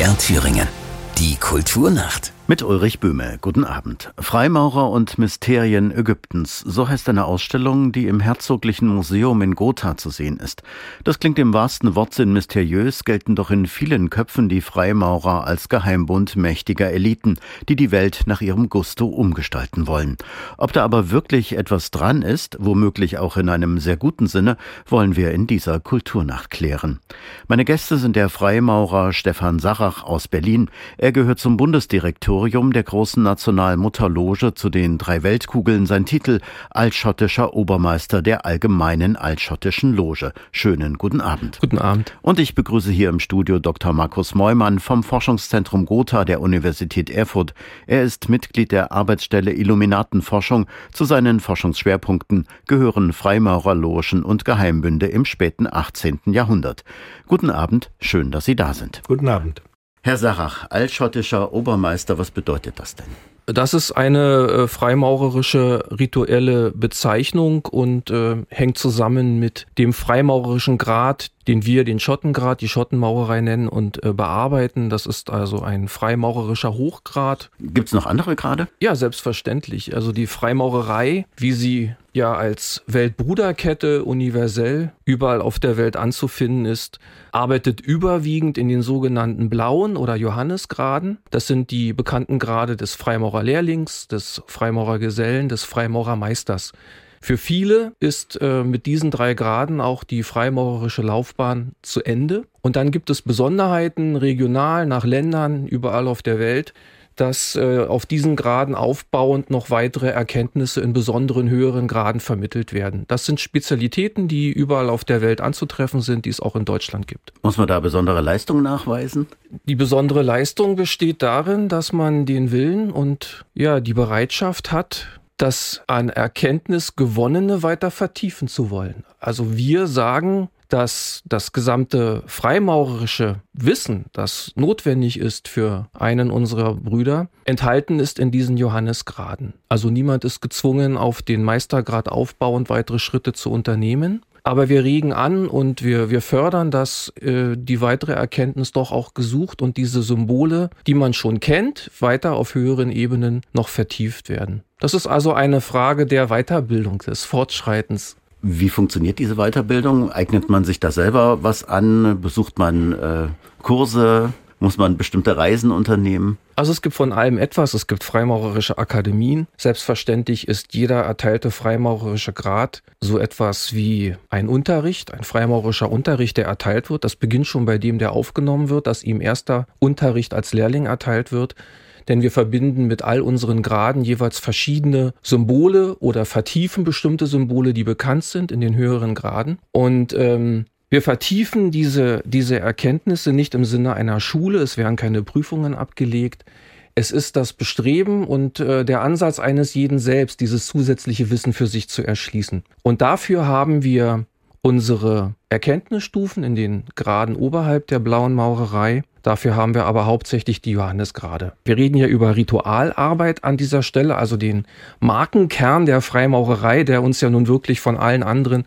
MDR Thüringen. Die Kulturnacht. Mit Ulrich Böhme. Guten Abend. Freimaurer und Mysterien Ägyptens. So heißt eine Ausstellung, die im Herzoglichen Museum in Gotha zu sehen ist. Das klingt im wahrsten Wortsinn mysteriös, gelten doch in vielen Köpfen die Freimaurer als Geheimbund mächtiger Eliten, die die Welt nach ihrem Gusto umgestalten wollen. Ob da aber wirklich etwas dran ist, womöglich auch in einem sehr guten Sinne, wollen wir in dieser Kulturnacht klären. Meine Gäste sind der Freimaurer Stefan Sarach aus Berlin. Er gehört zum Bundesdirektor Kuratorium der großen Nationalmutterloge zu den drei Weltkugeln sein Titel Altschottischer Obermeister der Allgemeinen Altschottischen Loge. Schönen guten Abend. Guten Abend. Und ich begrüße hier im Studio Dr. Markus Meumann vom Forschungszentrum Gotha der Universität Erfurt. Er ist Mitglied der Arbeitsstelle Illuminatenforschung. Zu seinen Forschungsschwerpunkten gehören Freimaurerlogen und Geheimbünde im späten 18. Jahrhundert. Guten Abend, schön, dass Sie da sind. Guten Abend. Herr Sarach, altschottischer Obermeister, was bedeutet das denn? Das ist eine äh, freimaurerische rituelle Bezeichnung und äh, hängt zusammen mit dem freimaurerischen Grad, den wir den Schottengrad, die Schottenmaurerei nennen und äh, bearbeiten. Das ist also ein freimaurerischer Hochgrad. Gibt es noch andere Grade? Ja, selbstverständlich. Also die Freimaurerei, wie sie ja als Weltbruderkette universell überall auf der Welt anzufinden ist, arbeitet überwiegend in den sogenannten blauen oder Johannesgraden. Das sind die bekannten Grade des Freimaurerlehrlings, des Freimaurergesellen, des Freimaurermeisters. Für viele ist äh, mit diesen drei Graden auch die freimaurerische Laufbahn zu Ende. Und dann gibt es Besonderheiten regional nach Ländern überall auf der Welt, dass äh, auf diesen Graden aufbauend noch weitere Erkenntnisse in besonderen höheren Graden vermittelt werden. Das sind Spezialitäten, die überall auf der Welt anzutreffen sind, die es auch in Deutschland gibt. Muss man da besondere Leistung nachweisen? Die besondere Leistung besteht darin, dass man den Willen und ja die Bereitschaft hat, das an Erkenntnis gewonnene weiter vertiefen zu wollen. Also wir sagen, dass das gesamte freimaurerische Wissen, das notwendig ist für einen unserer Brüder, enthalten ist in diesen Johannesgraden. Also niemand ist gezwungen, auf den Meistergrad aufbauend weitere Schritte zu unternehmen. Aber wir regen an und wir, wir fördern, dass äh, die weitere Erkenntnis doch auch gesucht und diese Symbole, die man schon kennt, weiter auf höheren Ebenen noch vertieft werden. Das ist also eine Frage der Weiterbildung, des Fortschreitens. Wie funktioniert diese Weiterbildung? Eignet man sich da selber was an? Besucht man äh, Kurse? Muss man bestimmte Reisen unternehmen? Also es gibt von allem etwas. Es gibt freimaurerische Akademien. Selbstverständlich ist jeder erteilte freimaurerische Grad so etwas wie ein Unterricht, ein freimaurerischer Unterricht, der erteilt wird. Das beginnt schon bei dem, der aufgenommen wird, dass ihm erster Unterricht als Lehrling erteilt wird denn wir verbinden mit all unseren Graden jeweils verschiedene Symbole oder vertiefen bestimmte Symbole, die bekannt sind in den höheren Graden. Und ähm, wir vertiefen diese, diese Erkenntnisse nicht im Sinne einer Schule, es werden keine Prüfungen abgelegt. Es ist das Bestreben und äh, der Ansatz eines jeden selbst, dieses zusätzliche Wissen für sich zu erschließen. Und dafür haben wir unsere Erkenntnisstufen in den Graden oberhalb der blauen Maurerei. Dafür haben wir aber hauptsächlich die Johannesgrade. Wir reden hier über Ritualarbeit an dieser Stelle, also den Markenkern der Freimaurerei, der uns ja nun wirklich von allen anderen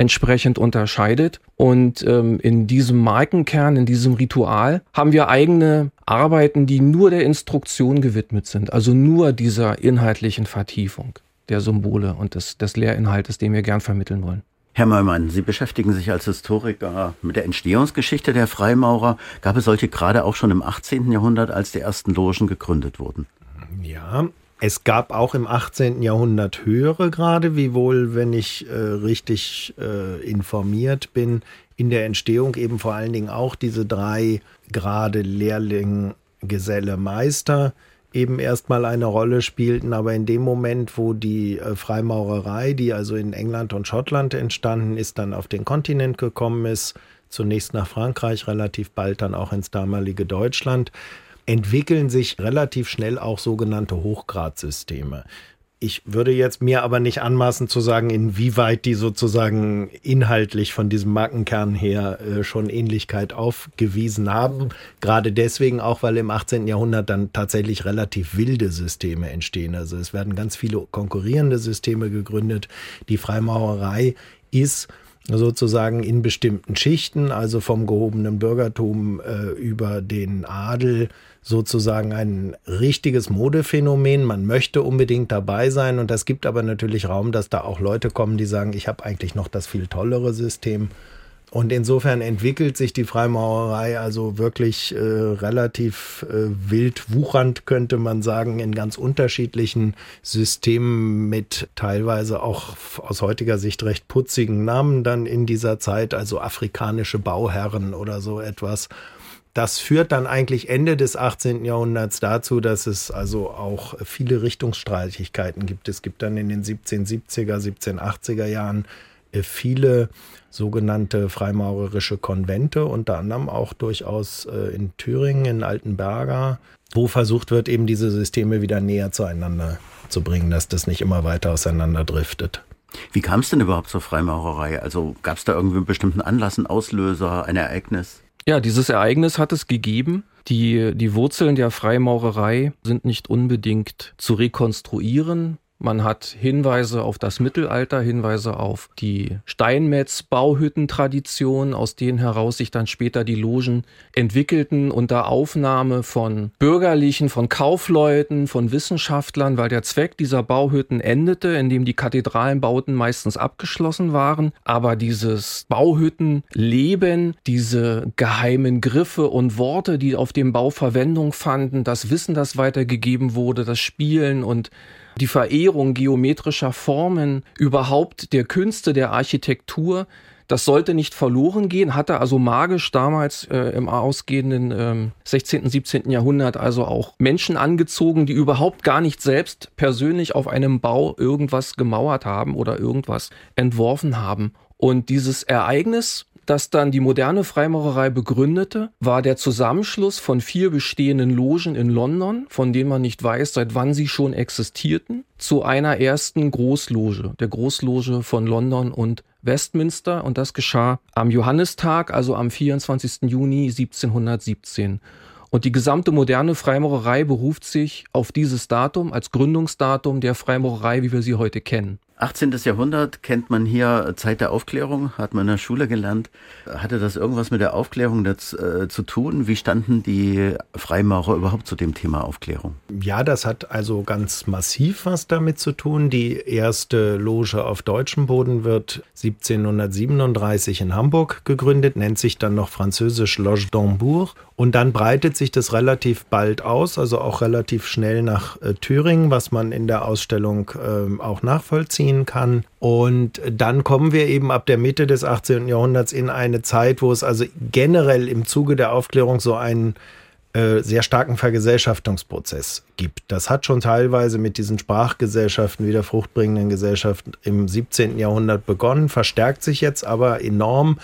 entsprechend unterscheidet. Und ähm, in diesem Markenkern, in diesem Ritual haben wir eigene Arbeiten, die nur der Instruktion gewidmet sind, also nur dieser inhaltlichen Vertiefung der Symbole und des, des Lehrinhaltes, den wir gern vermitteln wollen. Herr Neumann, Sie beschäftigen sich als Historiker mit der Entstehungsgeschichte der Freimaurer. Gab es solche gerade auch schon im 18. Jahrhundert, als die ersten Logen gegründet wurden? Ja, es gab auch im 18. Jahrhundert höhere Grade, wiewohl, wenn ich äh, richtig äh, informiert bin, in der Entstehung eben vor allen Dingen auch diese drei Grade Lehrling, Geselle, Meister eben erstmal eine Rolle spielten, aber in dem Moment, wo die äh, Freimaurerei, die also in England und Schottland entstanden ist, dann auf den Kontinent gekommen ist, zunächst nach Frankreich, relativ bald dann auch ins damalige Deutschland, entwickeln sich relativ schnell auch sogenannte Hochgradsysteme. Ich würde jetzt mir aber nicht anmaßen zu sagen, inwieweit die sozusagen inhaltlich von diesem Markenkern her äh, schon Ähnlichkeit aufgewiesen haben. Gerade deswegen auch, weil im 18. Jahrhundert dann tatsächlich relativ wilde Systeme entstehen. Also es werden ganz viele konkurrierende Systeme gegründet. Die Freimaurerei ist sozusagen in bestimmten Schichten, also vom gehobenen Bürgertum äh, über den Adel, sozusagen ein richtiges Modephänomen. Man möchte unbedingt dabei sein und das gibt aber natürlich Raum, dass da auch Leute kommen, die sagen, ich habe eigentlich noch das viel tollere System und insofern entwickelt sich die Freimaurerei also wirklich äh, relativ äh, wild wuchernd, könnte man sagen, in ganz unterschiedlichen Systemen mit teilweise auch aus heutiger Sicht recht putzigen Namen dann in dieser Zeit, also afrikanische Bauherren oder so etwas. Das führt dann eigentlich Ende des 18. Jahrhunderts dazu, dass es also auch viele Richtungsstreitigkeiten gibt. Es gibt dann in den 1770er, 1780er Jahren viele sogenannte freimaurerische Konvente, unter anderem auch durchaus äh, in Thüringen, in Altenberger, wo versucht wird, eben diese Systeme wieder näher zueinander zu bringen, dass das nicht immer weiter auseinander driftet. Wie kam es denn überhaupt zur Freimaurerei? Also gab es da irgendwie einen bestimmten Anlass, einen Auslöser, ein Ereignis? Ja, dieses Ereignis hat es gegeben. Die, die Wurzeln der Freimaurerei sind nicht unbedingt zu rekonstruieren. Man hat Hinweise auf das Mittelalter, Hinweise auf die Steinmetz-Bauhüttentradition, aus denen heraus sich dann später die Logen entwickelten, unter Aufnahme von Bürgerlichen, von Kaufleuten, von Wissenschaftlern, weil der Zweck dieser Bauhütten endete, indem die Kathedralenbauten meistens abgeschlossen waren. Aber dieses Bauhüttenleben, diese geheimen Griffe und Worte, die auf dem Bau Verwendung fanden, das Wissen, das weitergegeben wurde, das Spielen und die Verehrung geometrischer Formen, überhaupt der Künste, der Architektur, das sollte nicht verloren gehen, hatte also magisch damals äh, im ausgehenden ähm, 16., 17. Jahrhundert also auch Menschen angezogen, die überhaupt gar nicht selbst persönlich auf einem Bau irgendwas gemauert haben oder irgendwas entworfen haben. Und dieses Ereignis das dann die moderne Freimaurerei begründete, war der Zusammenschluss von vier bestehenden Logen in London, von denen man nicht weiß, seit wann sie schon existierten, zu einer ersten Großloge, der Großloge von London und Westminster. Und das geschah am Johannistag, also am 24. Juni 1717. Und die gesamte moderne Freimaurerei beruft sich auf dieses Datum als Gründungsdatum der Freimaurerei, wie wir sie heute kennen. 18. Jahrhundert kennt man hier Zeit der Aufklärung, hat man in der Schule gelernt. Hatte das irgendwas mit der Aufklärung das, äh, zu tun? Wie standen die Freimaurer überhaupt zu dem Thema Aufklärung? Ja, das hat also ganz massiv was damit zu tun. Die erste Loge auf deutschem Boden wird 1737 in Hamburg gegründet, nennt sich dann noch französisch Loge d'Hambourg. Und dann breitet sich das relativ bald aus, also auch relativ schnell nach äh, Thüringen, was man in der Ausstellung äh, auch nachvollziehen kann. Und dann kommen wir eben ab der Mitte des 18. Jahrhunderts in eine Zeit, wo es also generell im Zuge der Aufklärung so einen äh, sehr starken Vergesellschaftungsprozess gibt. Das hat schon teilweise mit diesen Sprachgesellschaften, wieder fruchtbringenden Gesellschaften im 17. Jahrhundert begonnen, verstärkt sich jetzt aber enorm.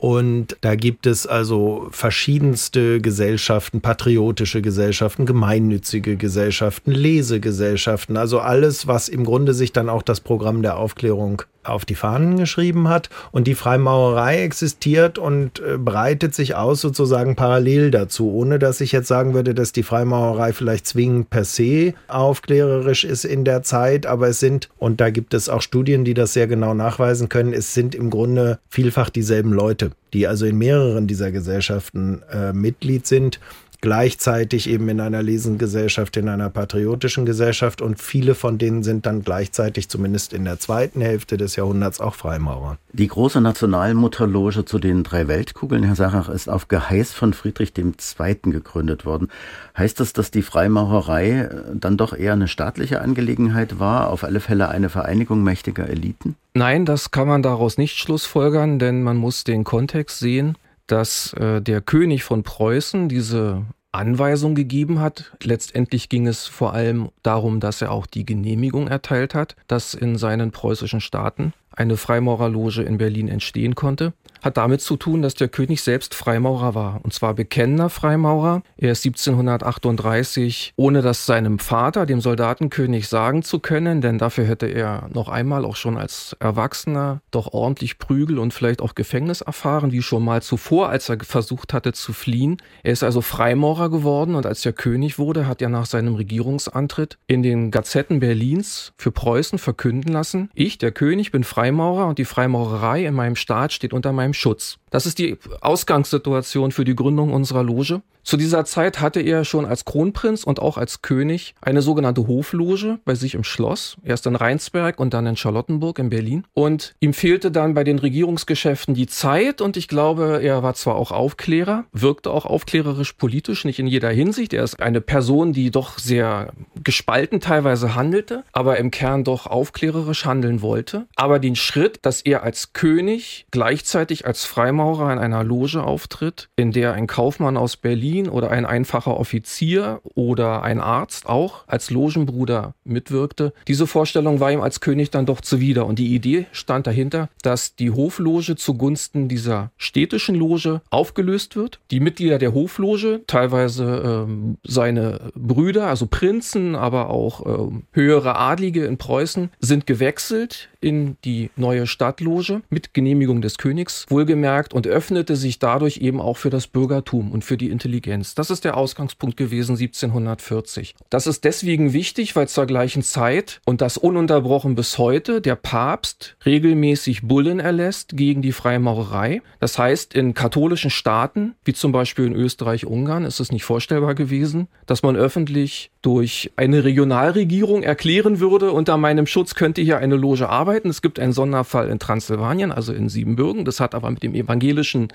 Und da gibt es also verschiedenste Gesellschaften, patriotische Gesellschaften, gemeinnützige Gesellschaften, Lesegesellschaften, also alles, was im Grunde sich dann auch das Programm der Aufklärung auf die Fahnen geschrieben hat. Und die Freimaurerei existiert und äh, breitet sich aus sozusagen parallel dazu, ohne dass ich jetzt sagen würde, dass die Freimaurerei vielleicht zwingend per se aufklärerisch ist in der Zeit. Aber es sind, und da gibt es auch Studien, die das sehr genau nachweisen können, es sind im Grunde vielfach dieselben Leute, die also in mehreren dieser Gesellschaften äh, Mitglied sind gleichzeitig eben in einer Lesengesellschaft, in einer patriotischen Gesellschaft und viele von denen sind dann gleichzeitig zumindest in der zweiten Hälfte des Jahrhunderts auch Freimaurer. Die große Nationalmutterloge zu den drei Weltkugeln, Herr Sarach, ist auf Geheiß von Friedrich II. gegründet worden. Heißt das, dass die Freimaurerei äh, dann doch eher eine staatliche Angelegenheit war, auf alle Fälle eine Vereinigung mächtiger Eliten? Nein, das kann man daraus nicht schlussfolgern, denn man muss den Kontext sehen dass äh, der König von Preußen diese Anweisung gegeben hat. Letztendlich ging es vor allem darum, dass er auch die Genehmigung erteilt hat, dass in seinen preußischen Staaten eine Freimaurerloge in Berlin entstehen konnte hat damit zu tun, dass der König selbst Freimaurer war. Und zwar bekennender Freimaurer. Er ist 1738, ohne das seinem Vater, dem Soldatenkönig, sagen zu können, denn dafür hätte er noch einmal auch schon als Erwachsener doch ordentlich Prügel und vielleicht auch Gefängnis erfahren, wie schon mal zuvor, als er versucht hatte zu fliehen. Er ist also Freimaurer geworden und als er König wurde, hat er nach seinem Regierungsantritt in den Gazetten Berlins für Preußen verkünden lassen, ich, der König, bin Freimaurer Freimaurer und die Freimaurerei in meinem Staat steht unter meinem Schutz. Das ist die Ausgangssituation für die Gründung unserer Loge. Zu dieser Zeit hatte er schon als Kronprinz und auch als König eine sogenannte Hofloge bei sich im Schloss, erst in Rheinsberg und dann in Charlottenburg in Berlin. Und ihm fehlte dann bei den Regierungsgeschäften die Zeit und ich glaube, er war zwar auch Aufklärer, wirkte auch aufklärerisch politisch, nicht in jeder Hinsicht. Er ist eine Person, die doch sehr gespalten teilweise handelte, aber im Kern doch aufklärerisch handeln wollte. Aber den Schritt, dass er als König gleichzeitig als Freimaurer in einer Loge auftritt, in der ein Kaufmann aus Berlin oder ein einfacher Offizier oder ein Arzt auch als Logenbruder mitwirkte, diese Vorstellung war ihm als König dann doch zuwider. Und die Idee stand dahinter, dass die Hofloge zugunsten dieser städtischen Loge aufgelöst wird. Die Mitglieder der Hofloge, teilweise ähm, seine Brüder, also Prinzen, aber auch ähm, höhere Adlige in Preußen, sind gewechselt in die neue Stadtloge mit Genehmigung des Königs, wohlgemerkt, und öffnete sich dadurch eben auch für das Bürgertum und für die Intelligenz. Das ist der Ausgangspunkt gewesen 1740. Das ist deswegen wichtig, weil zur gleichen Zeit und das ununterbrochen bis heute der Papst regelmäßig Bullen erlässt gegen die Freimaurerei. Das heißt, in katholischen Staaten, wie zum Beispiel in Österreich-Ungarn, ist es nicht vorstellbar gewesen, dass man öffentlich durch eine Regionalregierung erklären würde, unter meinem Schutz könnte hier eine Loge arbeiten. Es gibt einen Sonderfall in Transsilvanien, also in Siebenbürgen. Das hat aber mit dem evangelischen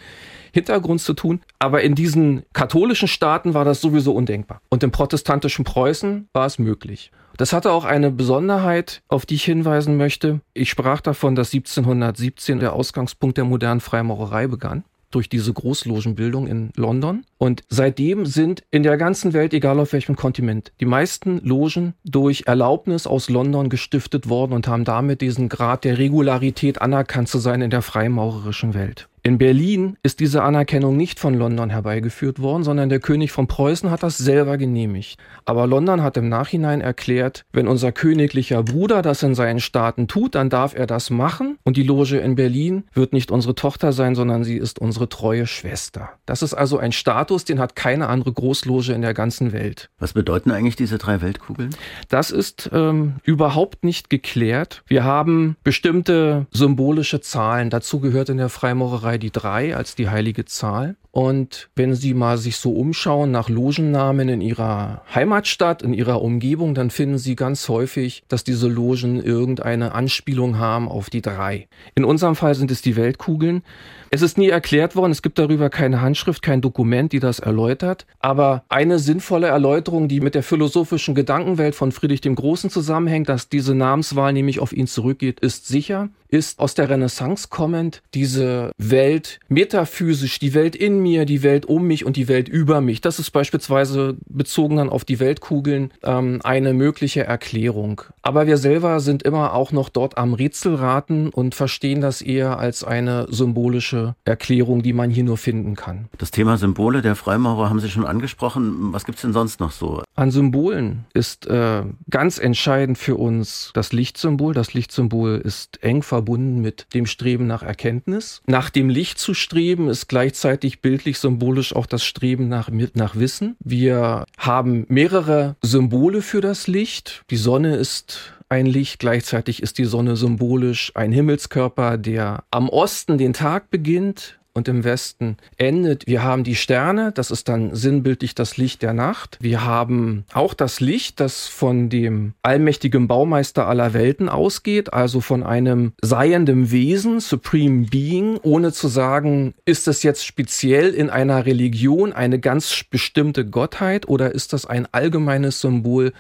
Hintergrund zu tun. Aber in diesen katholischen Staaten war das sowieso undenkbar. Und im protestantischen Preußen war es möglich. Das hatte auch eine Besonderheit, auf die ich hinweisen möchte. Ich sprach davon, dass 1717 der Ausgangspunkt der modernen Freimaurerei begann durch diese Großlogenbildung in London. Und seitdem sind in der ganzen Welt, egal auf welchem Kontinent, die meisten Logen durch Erlaubnis aus London gestiftet worden und haben damit diesen Grad der Regularität anerkannt zu sein in der freimaurerischen Welt. In Berlin ist diese Anerkennung nicht von London herbeigeführt worden, sondern der König von Preußen hat das selber genehmigt. Aber London hat im Nachhinein erklärt, wenn unser königlicher Bruder das in seinen Staaten tut, dann darf er das machen und die Loge in Berlin wird nicht unsere Tochter sein, sondern sie ist unsere treue Schwester. Das ist also ein Status, den hat keine andere Großloge in der ganzen Welt. Was bedeuten eigentlich diese drei Weltkugeln? Das ist ähm, überhaupt nicht geklärt. Wir haben bestimmte symbolische Zahlen. Dazu gehört in der Freimaurerei dabei die drei als die heilige Zahl. Und wenn Sie mal sich so umschauen nach Logennamen in Ihrer Heimatstadt, in Ihrer Umgebung, dann finden Sie ganz häufig, dass diese Logen irgendeine Anspielung haben auf die drei. In unserem Fall sind es die Weltkugeln. Es ist nie erklärt worden, es gibt darüber keine Handschrift, kein Dokument, die das erläutert. Aber eine sinnvolle Erläuterung, die mit der philosophischen Gedankenwelt von Friedrich dem Großen zusammenhängt, dass diese Namenswahl nämlich auf ihn zurückgeht, ist sicher, ist aus der Renaissance kommend diese Welt metaphysisch, die Welt in mir, die Welt um mich und die Welt über mich. Das ist beispielsweise bezogen dann auf die Weltkugeln ähm, eine mögliche Erklärung. Aber wir selber sind immer auch noch dort am Rätselraten und verstehen das eher als eine symbolische Erklärung, die man hier nur finden kann. Das Thema Symbole der Freimaurer haben Sie schon angesprochen. Was gibt es denn sonst noch so? An Symbolen ist äh, ganz entscheidend für uns das Lichtsymbol. Das Lichtsymbol ist eng verbunden mit dem Streben nach Erkenntnis. Nach dem Licht zu streben ist gleichzeitig bildlich symbolisch auch das Streben nach, nach Wissen. Wir haben mehrere Symbole für das Licht. Die Sonne ist ein Licht, gleichzeitig ist die Sonne symbolisch ein Himmelskörper, der am Osten den Tag beginnt und im Westen endet. Wir haben die Sterne, das ist dann sinnbildlich das Licht der Nacht. Wir haben auch das Licht, das von dem allmächtigen Baumeister aller Welten ausgeht, also von einem seienden Wesen, Supreme Being, ohne zu sagen, ist das jetzt speziell in einer Religion eine ganz bestimmte Gottheit oder ist das ein allgemeines Symbol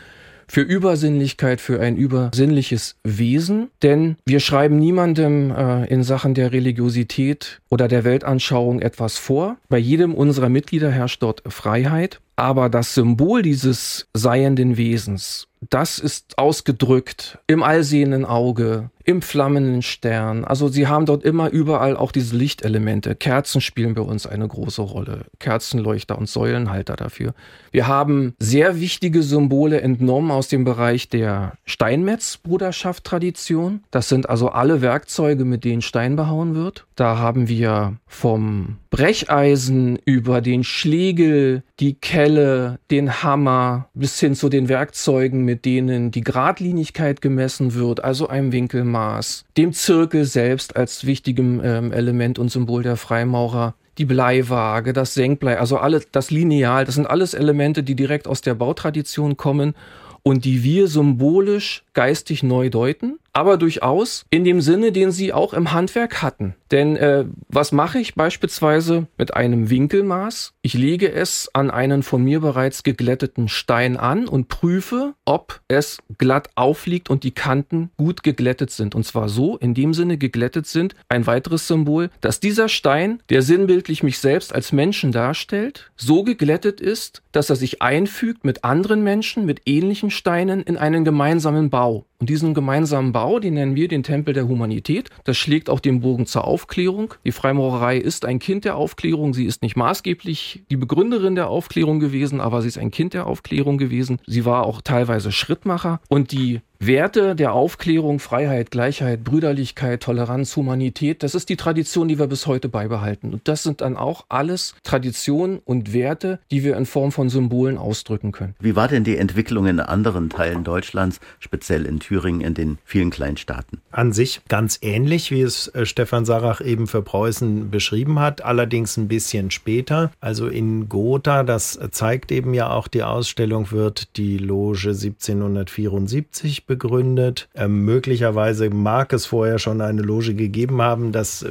für Übersinnlichkeit, für ein übersinnliches Wesen. Denn wir schreiben niemandem äh, in Sachen der Religiosität oder der Weltanschauung etwas vor. Bei jedem unserer Mitglieder herrscht dort Freiheit. Aber das Symbol dieses seienden Wesens, das ist ausgedrückt im allsehenden Auge, im flammenden Stern. Also sie haben dort immer überall auch diese Lichtelemente. Kerzen spielen bei uns eine große Rolle. Kerzenleuchter und Säulenhalter dafür. Wir haben sehr wichtige Symbole entnommen aus dem Bereich der Steinmetz-Bruderschaft-Tradition. Das sind also alle Werkzeuge, mit denen Stein behauen wird. Da haben wir vom Brecheisen über den Schlegel, die Kelle, den Hammer bis hin zu den Werkzeugen, mit denen die Gradlinigkeit gemessen wird, also einem Winkelmaß, dem Zirkel selbst als wichtigem ähm, Element und Symbol der Freimaurer, die Bleiwaage, das Senkblei, also alles, das Lineal, das sind alles Elemente, die direkt aus der Bautradition kommen und die wir symbolisch geistig neu deuten aber durchaus in dem Sinne, den sie auch im Handwerk hatten. Denn äh, was mache ich beispielsweise mit einem Winkelmaß? Ich lege es an einen von mir bereits geglätteten Stein an und prüfe, ob es glatt aufliegt und die Kanten gut geglättet sind. Und zwar so, in dem Sinne geglättet sind, ein weiteres Symbol, dass dieser Stein, der sinnbildlich mich selbst als Menschen darstellt, so geglättet ist, dass er sich einfügt mit anderen Menschen, mit ähnlichen Steinen in einen gemeinsamen Bau. mal Und diesen gemeinsamen Bau, den nennen wir den Tempel der Humanität. Das schlägt auch den Bogen zur Aufklärung. Die Freimaurerei ist ein Kind der Aufklärung. Sie ist nicht maßgeblich die Begründerin der Aufklärung gewesen, aber sie ist ein Kind der Aufklärung gewesen. Sie war auch teilweise Schrittmacher. Und die Werte der Aufklärung, Freiheit, Gleichheit, Brüderlichkeit, Toleranz, Humanität, das ist die Tradition, die wir bis heute beibehalten. Und das sind dann auch alles Traditionen und Werte, die wir in Form von Symbolen ausdrücken können. Wie war denn die Entwicklung in anderen Teilen Deutschlands, speziell in Thüringen, in den vielen Kleinstaaten? An sich ganz ähnlich, wie es äh, Stefan Sarach eben für Preußen beschrieben hat, allerdings ein bisschen später. Also in Gotha, das zeigt eben ja auch die Ausstellung, wird die Loge 1774 begründet. Ähm, möglicherweise mag es vorher schon eine Loge gegeben haben. Das äh,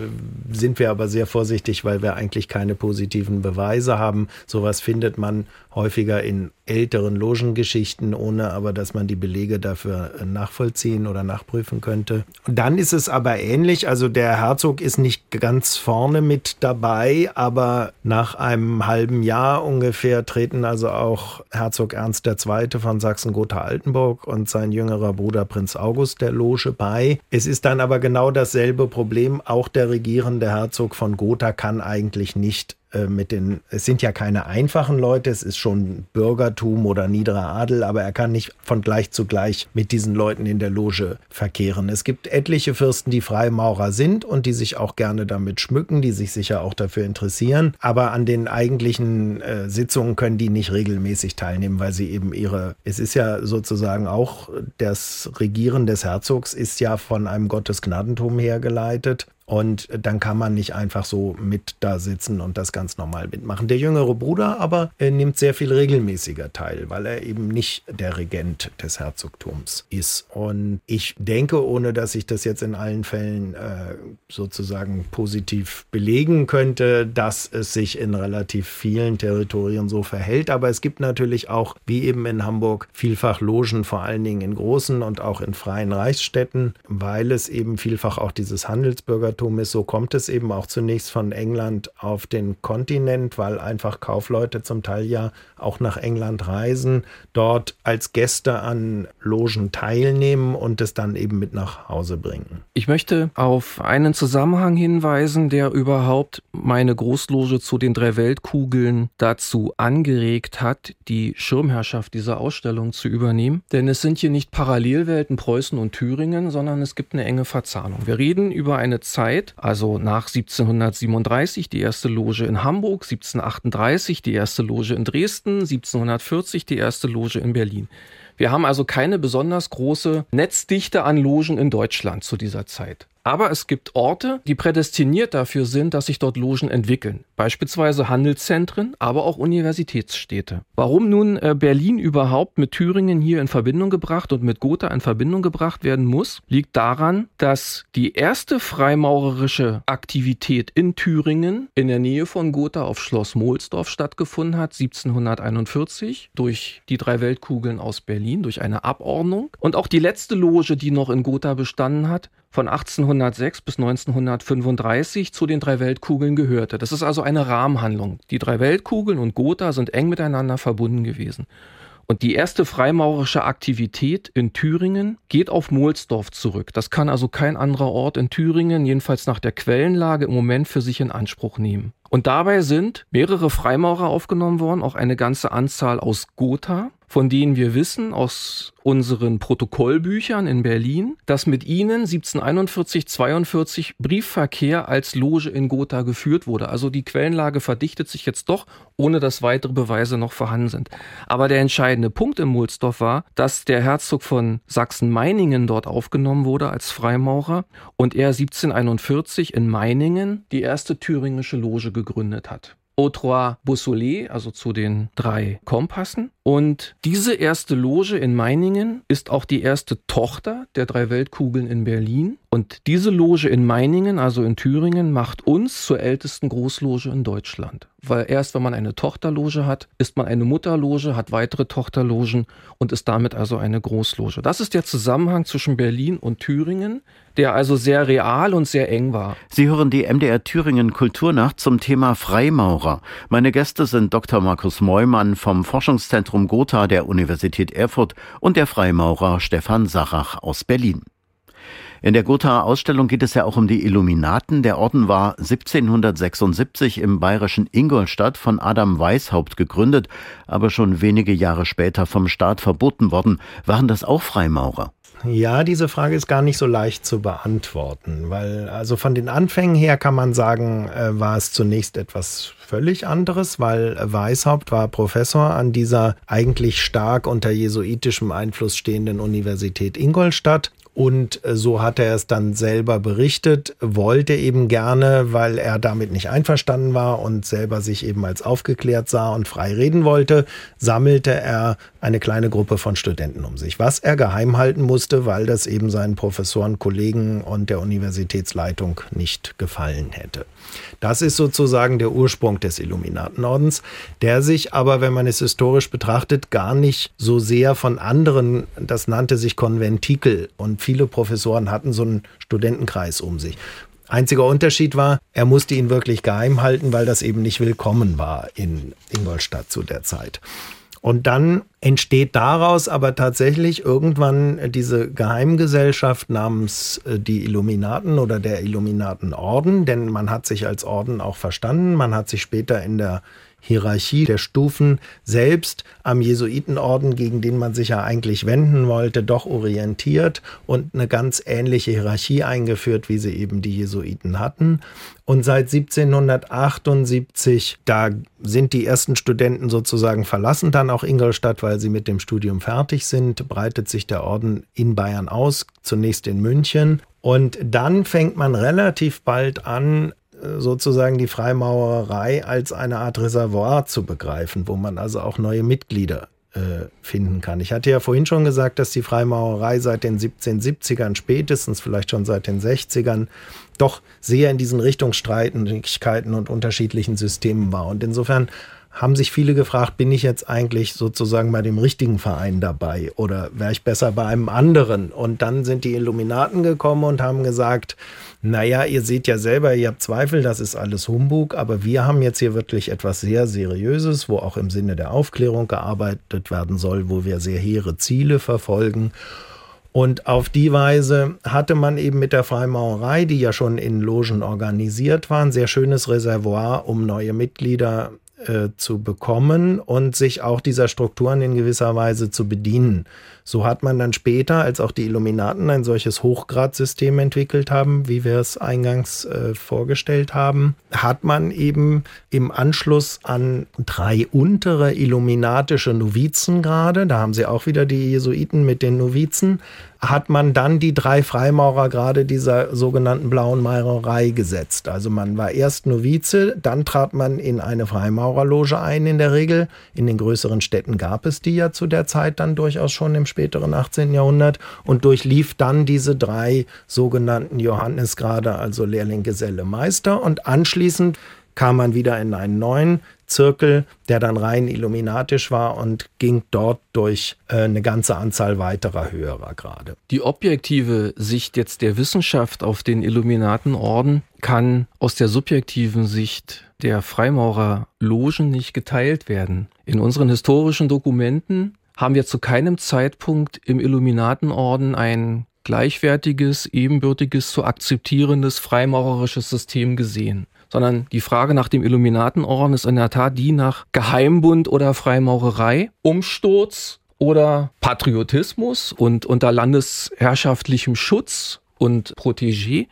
sind wir aber sehr vorsichtig, weil wir eigentlich keine positiven Beweise haben. Sowas findet man häufiger in älteren Logengeschichten, ohne aber, dass man die Belege dafür äh, nachvollziehen oder nachprüfen könnte. Und dann ist es aber ähnlich. Also der Herzog ist nicht ganz vorne mit dabei, aber nach einem halben Jahr ungefähr treten also auch Herzog Ernst II. von Sachsen-Gotha-Altenburg und sein jüngerer Bruder Prinz August der Loge bei. Es ist dann aber genau dasselbe Problem. Auch der regierende Herzog von Gotha kann eigentlich nicht mit den, es sind ja keine einfachen Leute, es ist schon Bürgertum oder niederer Adel, aber er kann nicht von gleich zu gleich mit diesen Leuten in der Loge verkehren. Es gibt etliche Fürsten, die Freimaurer sind und die sich auch gerne damit schmücken, die sich sicher auch dafür interessieren, aber an den eigentlichen äh, Sitzungen können die nicht regelmäßig teilnehmen, weil sie eben ihre, es ist ja sozusagen auch das Regieren des Herzogs ist ja von einem Gottesgnadentum hergeleitet und dann kann man nicht einfach so mit da sitzen und das ganz normal mitmachen. Der jüngere Bruder aber äh, nimmt sehr viel regelmäßiger teil, weil er eben nicht der Regent des Herzogtums ist. Und ich denke, ohne dass ich das jetzt in allen Fällen äh, sozusagen positiv belegen könnte, dass es sich in relativ vielen Territorien so verhält. Aber es gibt natürlich auch, wie eben in Hamburg, vielfach Logen, vor allen Dingen in großen und auch in freien Reichsstädten, weil es eben vielfach auch dieses Handelsbürger Ist. So kommt es eben auch zunächst von England auf den Kontinent, weil einfach Kaufleute zum Teil ja auch nach England reisen, dort als Gäste an Logen teilnehmen und es dann eben mit nach Hause bringen. Ich möchte auf einen Zusammenhang hinweisen, der überhaupt meine Großloge zu den drei Weltkugeln dazu angeregt hat, die Schirmherrschaft dieser Ausstellung zu übernehmen. Denn es sind hier nicht Parallelwelten Preußen und Thüringen, sondern es gibt eine enge Verzahnung. Wir reden über eine Zeit, Zeit, also nach 1737 die erste Loge in Hamburg, 1738 die erste Loge in Dresden, 1740 die erste Loge in Berlin. Wir haben also keine besonders große Netzdichte an Logen in Deutschland zu dieser Zeit. Aber es gibt Orte, die prädestiniert dafür sind, dass sich dort Logen entwickeln. Beispielsweise Handelszentren, aber auch Universitätsstädte. Warum nun äh, Berlin überhaupt mit Thüringen hier in Verbindung gebracht und mit Gotha in Verbindung gebracht werden muss, liegt daran, dass die erste freimaurerische Aktivität in Thüringen in der Nähe von Gotha auf Schloss Mohlsdorf stattgefunden hat, 1741, durch die drei Weltkugeln aus Berlin, durch eine Abordnung. Und auch die letzte Loge, die noch in Gotha bestanden hat, von 1806 bis 1935 zu den drei Weltkugeln gehörte. Das ist also eine Rahmenhandlung. Die drei Weltkugeln und Gotha sind eng miteinander verbunden gewesen. Und die erste freimaurerische Aktivität in Thüringen geht auf Mohlsdorf zurück. Das kann also kein anderer Ort in Thüringen, jedenfalls nach der Quellenlage, im Moment für sich in Anspruch nehmen. Und dabei sind mehrere Freimaurer aufgenommen worden, auch eine ganze Anzahl aus Gotha. Von denen wir wissen aus unseren Protokollbüchern in Berlin, dass mit ihnen 1741, 42 Briefverkehr als Loge in Gotha geführt wurde. Also die Quellenlage verdichtet sich jetzt doch, ohne dass weitere Beweise noch vorhanden sind. Aber der entscheidende Punkt im Mulsdorf war, dass der Herzog von Sachsen-Meiningen dort aufgenommen wurde als Freimaurer und er 1741 in Meiningen die erste thüringische Loge gegründet hat. Aux Trois Boussolets, also zu den drei Kompassen. Und diese erste Loge in Meiningen ist auch die erste Tochter der drei Weltkugeln in Berlin. Und diese Loge in Meiningen, also in Thüringen, macht uns zur ältesten Großloge in Deutschland. Weil erst wenn man eine Tochterloge hat, ist man eine Mutterloge, hat weitere Tochterlogen und ist damit also eine Großloge. Das ist der Zusammenhang zwischen Berlin und Thüringen, der also sehr real und sehr eng war. Sie hören die MDR Thüringen Kulturnacht zum Thema Freimaurer. Meine Gäste sind Dr. Markus Meumann vom Forschungszentrum Gotha der Universität Erfurt und der Freimaurer Stefan Sachach aus Berlin. In der Gothaer Ausstellung geht es ja auch um die Illuminaten. Der Orden war 1776 im bayerischen Ingolstadt von Adam Weishaupt gegründet, aber schon wenige Jahre später vom Staat verboten worden. Waren das auch Freimaurer? Ja, diese Frage ist gar nicht so leicht zu beantworten, weil also von den Anfängen her kann man sagen, äh, war es zunächst etwas völlig anderes, weil Weishaupt war Professor an dieser eigentlich stark unter jesuitischem Einfluss stehenden Universität Ingolstadt und äh, so hat er es dann selber berichtet, wollte eben gerne, weil er damit nicht einverstanden war und selber sich eben als aufgeklärt sah und frei reden wollte, sammelte er eine kleine Gruppe von Studenten um sich, was er geheim halten musste, weil das eben seinen Professoren, Kollegen und der Universitätsleitung nicht gefallen hätte. Das ist sozusagen der Ursprung des Illuminatenordens, der sich aber, wenn man es historisch betrachtet, gar nicht so sehr von anderen, das nannte sich Konventikel und viele Professoren hatten so einen Studentenkreis um sich. Einziger Unterschied war, er musste ihn wirklich geheim halten, weil das eben nicht willkommen war in Ingolstadt zu der Zeit. Und dann entsteht daraus aber tatsächlich irgendwann diese Geheimgesellschaft namens äh, die Illuminaten oder der Illuminatenorden, denn man hat sich als Orden auch verstanden, man hat sich später in der Hierarchie der Stufen selbst am Jesuitenorden, gegen den man sich ja eigentlich wenden wollte, doch orientiert und eine ganz ähnliche Hierarchie eingeführt, wie sie eben die Jesuiten hatten. Und seit 1778, da sind die ersten Studenten sozusagen verlassen dann auch Ingolstadt, weil sie mit dem Studium fertig sind, breitet sich der Orden in Bayern aus, zunächst in München. Und dann fängt man relativ bald an, sozusagen die Freimaurerei als eine Art Reservoir zu begreifen, wo man also auch neue Mitglieder äh, finden kann. Ich hatte ja vorhin schon gesagt, dass die Freimaurerei seit den 1770ern spätestens, vielleicht schon seit den 60ern, doch sehr in diesen Richtungsstreitigkeiten und unterschiedlichen Systemen war. Und insofern haben sich viele gefragt, bin ich jetzt eigentlich sozusagen bei dem richtigen Verein dabei oder wäre ich besser bei einem anderen? Und dann sind die Illuminaten gekommen und haben gesagt, naja, ihr seht ja selber, ihr habt Zweifel, das ist alles Humbug, aber wir haben jetzt hier wirklich etwas sehr Seriöses, wo auch im Sinne der Aufklärung gearbeitet werden soll, wo wir sehr hehre Ziele verfolgen. Und auf die Weise hatte man eben mit der Freimaurerei, die ja schon in Logen organisiert waren, sehr schönes Reservoir, um neue Mitglieder äh, zu bekommen und sich auch dieser Strukturen in gewisser Weise zu bedienen. So hat man dann später, als auch die Illuminaten ein solches Hochgradsystem entwickelt haben, wie wir es eingangs äh, vorgestellt haben, hat man eben im Anschluss an drei untere illuminatische Novizengrade, da haben sie auch wieder die Jesuiten mit den Novizen, hat man dann die drei Freimaurer gerade dieser sogenannten blauen Maurerei gesetzt. Also man war erst Novize, dann trat man in eine Freimaurerloge ein in der Regel. In den größeren Städten gab es die ja zu der Zeit dann durchaus schon im späteren 18. Jahrhundert und durchlief dann diese drei sogenannten Johannesgrade, also Lehrling, Geselle, Meister und anschließend kam man wieder in einen neuen Zirkel, der dann rein illuminatisch war und ging dort durch äh, eine ganze Anzahl weiterer höherer Grade. Die objektive Sicht jetzt der Wissenschaft auf den Illuminatenorden kann aus der subjektiven Sicht der Freimaurerlogen nicht geteilt werden. In unseren historischen Dokumenten haben wir zu keinem Zeitpunkt im Illuminatenorden ein gleichwertiges, ebenbürtiges, zu akzeptierendes freimaurerisches System gesehen sondern die Frage nach dem Illuminatenorden ist in der Tat die nach Geheimbund oder Freimaurerei, Umsturz oder Patriotismus und unter landesherrschaftlichem Schutz und Protégé.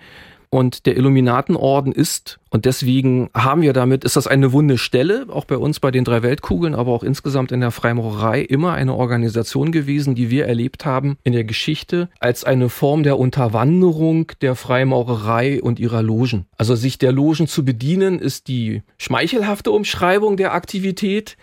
Und der Illuminatenorden ist, und deswegen haben wir damit, ist das eine wunde Stelle, auch bei uns bei den drei Weltkugeln, aber auch insgesamt in der Freimaurerei, immer eine Organisation gewesen, die wir erlebt haben in der Geschichte als eine Form der Unterwanderung der Freimaurerei und ihrer Logen. Also sich der Logen zu bedienen, ist die schmeichelhafte Umschreibung der Aktivität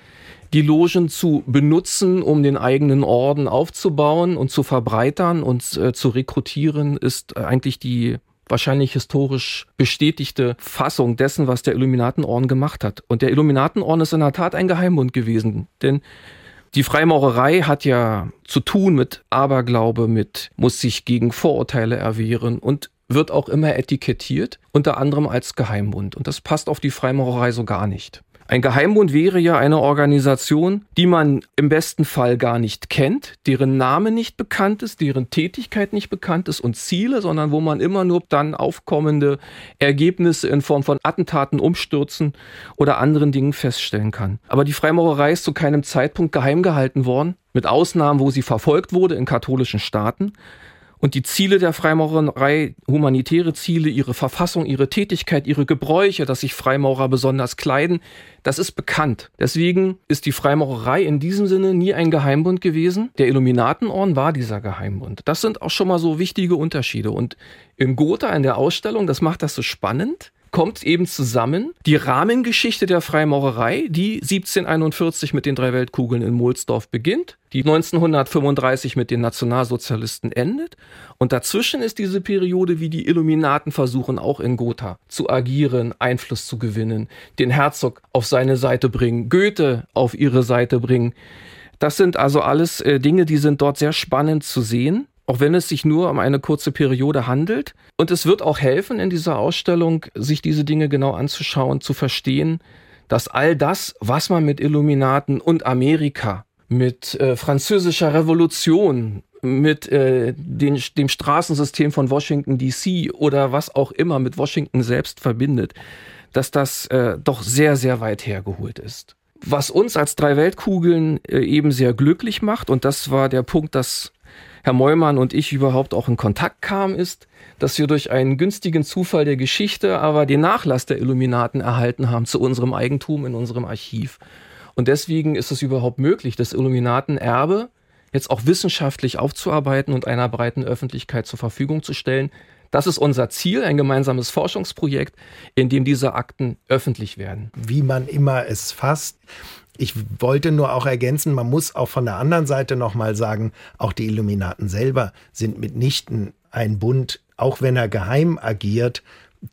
die Logen zu benutzen, um den eigenen Orden aufzubauen und zu verbreitern und äh, zu rekrutieren, ist eigentlich die wahrscheinlich historisch bestätigte Fassung dessen, was der Illuminatenorden gemacht hat. Und der Illuminatenorden ist in der Tat ein Geheimbund gewesen, denn die Freimaurerei hat ja zu tun mit Aberglaube, mit muss sich gegen Vorurteile erwehren und wird auch immer etikettiert, unter anderem als Geheimbund. Und das passt auf die Freimaurerei so gar nicht. Ein Geheimbund wäre ja eine Organisation, die man im besten Fall gar nicht kennt, deren Name nicht bekannt ist, deren Tätigkeit nicht bekannt ist und Ziele, sondern wo man immer nur dann aufkommende Ergebnisse in Form von Attentaten, Umstürzen oder anderen Dingen feststellen kann. Aber die Freimaurerei ist zu keinem Zeitpunkt geheim gehalten worden, mit Ausnahmen, wo sie verfolgt wurde in katholischen Staaten. Und die Ziele der Freimaurerei, humanitäre Ziele, ihre Verfassung, ihre Tätigkeit, ihre Gebräuche, dass sich Freimaurer besonders kleiden, das ist bekannt. Deswegen ist die Freimaurerei in diesem Sinne nie ein Geheimbund gewesen. Der Illuminatenorden war dieser Geheimbund. Das sind auch schon mal so wichtige Unterschiede. Und in Gotha in der Ausstellung, das macht das so spannend, kommt eben zusammen die Rahmengeschichte der Freimaurerei, die 1741 mit den drei Weltkugeln in Mohlsdorf beginnt, die 1935 mit den Nationalsozialisten endet und dazwischen ist diese Periode, wie die Illuminaten versuchen auch in Gotha zu agieren, Einfluss zu gewinnen, den Herzog auf seine Seite bringen, Goethe auf ihre Seite bringen. Das sind also alles äh, Dinge, die sind dort sehr spannend zu sehen auch wenn es sich nur um eine kurze Periode handelt. Und es wird auch helfen in dieser Ausstellung, sich diese Dinge genau anzuschauen, zu verstehen, dass all das, was man mit Illuminaten und Amerika, mit äh, französischer Revolution, mit äh, den, dem Straßensystem von Washington DC oder was auch immer mit Washington selbst verbindet, dass das äh, doch sehr, sehr weit hergeholt ist. Was uns als drei Weltkugeln äh, eben sehr glücklich macht, und das war der Punkt, dass Herr Neumann und ich überhaupt auch in Kontakt kamen, ist, dass wir durch einen günstigen Zufall der Geschichte aber den Nachlass der Illuminaten erhalten haben zu unserem Eigentum in unserem Archiv. Und deswegen ist es überhaupt möglich, das Illuminatenerbe jetzt auch wissenschaftlich aufzuarbeiten und einer breiten Öffentlichkeit zur Verfügung zu stellen. Das ist unser Ziel, ein gemeinsames Forschungsprojekt, in dem diese Akten öffentlich werden. Wie man immer es fasst. Ich wollte nur auch ergänzen, man muss auch von der anderen Seite nochmal sagen, auch die Illuminaten selber sind mitnichten ein Bund, auch wenn er geheim agiert,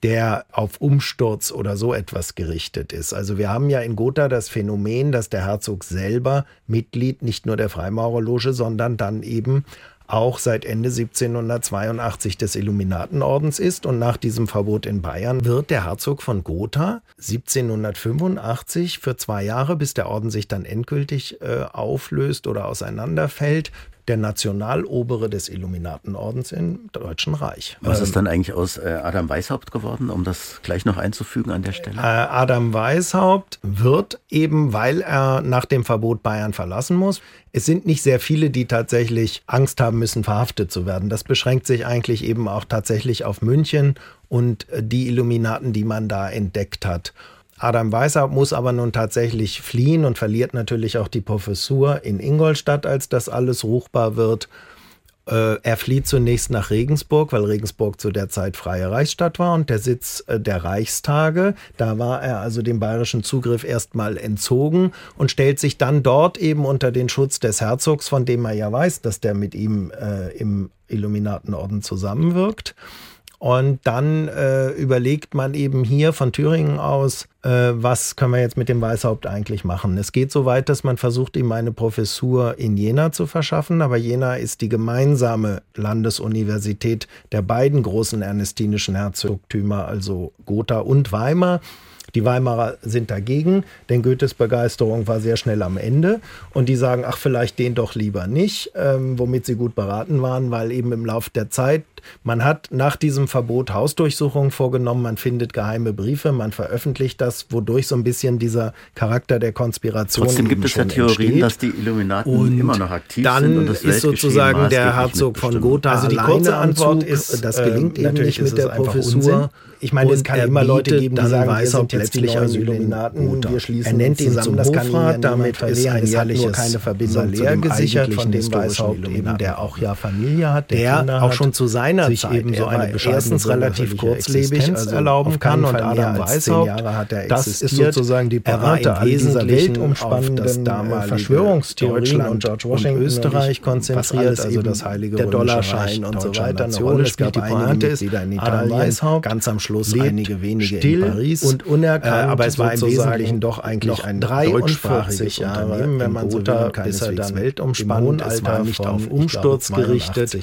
der auf Umsturz oder so etwas gerichtet ist. Also wir haben ja in Gotha das Phänomen, dass der Herzog selber Mitglied nicht nur der Freimaurerloge, sondern dann eben auch seit Ende 1782 des Illuminatenordens ist. Und nach diesem Verbot in Bayern wird der Herzog von Gotha 1785 für zwei Jahre, bis der Orden sich dann endgültig äh, auflöst oder auseinanderfällt, der Nationalobere des Illuminatenordens im Deutschen Reich. Was ist ähm, dann eigentlich aus äh, Adam Weishaupt geworden, um das gleich noch einzufügen an der Stelle? Äh, Adam Weishaupt wird eben, weil er nach dem Verbot Bayern verlassen muss, es sind nicht sehr viele, die tatsächlich Angst haben müssen, verhaftet zu werden. Das beschränkt sich eigentlich eben auch tatsächlich auf München und die Illuminaten, die man da entdeckt hat. Adam Weißer muss aber nun tatsächlich fliehen und verliert natürlich auch die Professur in Ingolstadt, als das alles ruchbar wird. Äh, er flieht zunächst nach Regensburg, weil Regensburg zu der Zeit freie Reichsstadt war und der Sitz äh, der Reichstage. Da war er also dem bayerischen Zugriff erstmal entzogen und stellt sich dann dort eben unter den Schutz des Herzogs, von dem er ja weiß, dass der mit ihm äh, im Illuminatenorden zusammenwirkt. Und dann äh, überlegt man eben hier von Thüringen aus, äh, was können wir jetzt mit dem Weißhaupt eigentlich machen. Es geht so weit, dass man versucht, ihm eine Professur in Jena zu verschaffen, aber Jena ist die gemeinsame Landesuniversität der beiden großen ernestinischen Herzogtümer, also Gotha und Weimar. Die Weimarer sind dagegen, denn Goethes Begeisterung war sehr schnell am Ende. Und die sagen, ach, vielleicht den doch lieber nicht, ähm, womit sie gut beraten waren, weil eben im Laufe der Zeit man hat nach diesem Verbot Hausdurchsuchungen vorgenommen, man findet geheime Briefe, man veröffentlicht das, wodurch so ein bisschen dieser Charakter der Konspiration Trotzdem gibt es ja Theorien, entsteht. dass die Illuminaten und immer noch aktiv dann sind. Und das ist sozusagen der Herzog von Gotha Also die kurze Antwort ist, das gelingt äh, eben nicht mit der Professur. Ich meine, es kann immer Leute geben, die sagen, wir sind jetzt die neuen Illuminaten, wir schließen er nennt ihn zum Hofrat, damit ist ein jährliches keine Verbindung Salär gesichert von dem Weißhaupt eben, der auch ja Familie hat, der, der auch schon zu seiner sich Zeit eben so eine erstens relativ kurzlebig also erlauben kann und Adam Weishaupt, das ist sozusagen die Parade all dieser weltumspannenden Verschwörungstheorien und George Washington und Österreich konzentriert, also das heilige der Dollarschein und so weiter eine Rolle spielt. Die Pointe ist, Adam Weishaupt ganz am Schluss einige wenige in Paris. und unerkannt, aber es war im Wesentlichen doch eigentlich ein 43 Jahre, wenn man so will, bis er dann weltumspannend, es war nicht auf Umsturz gerichtet,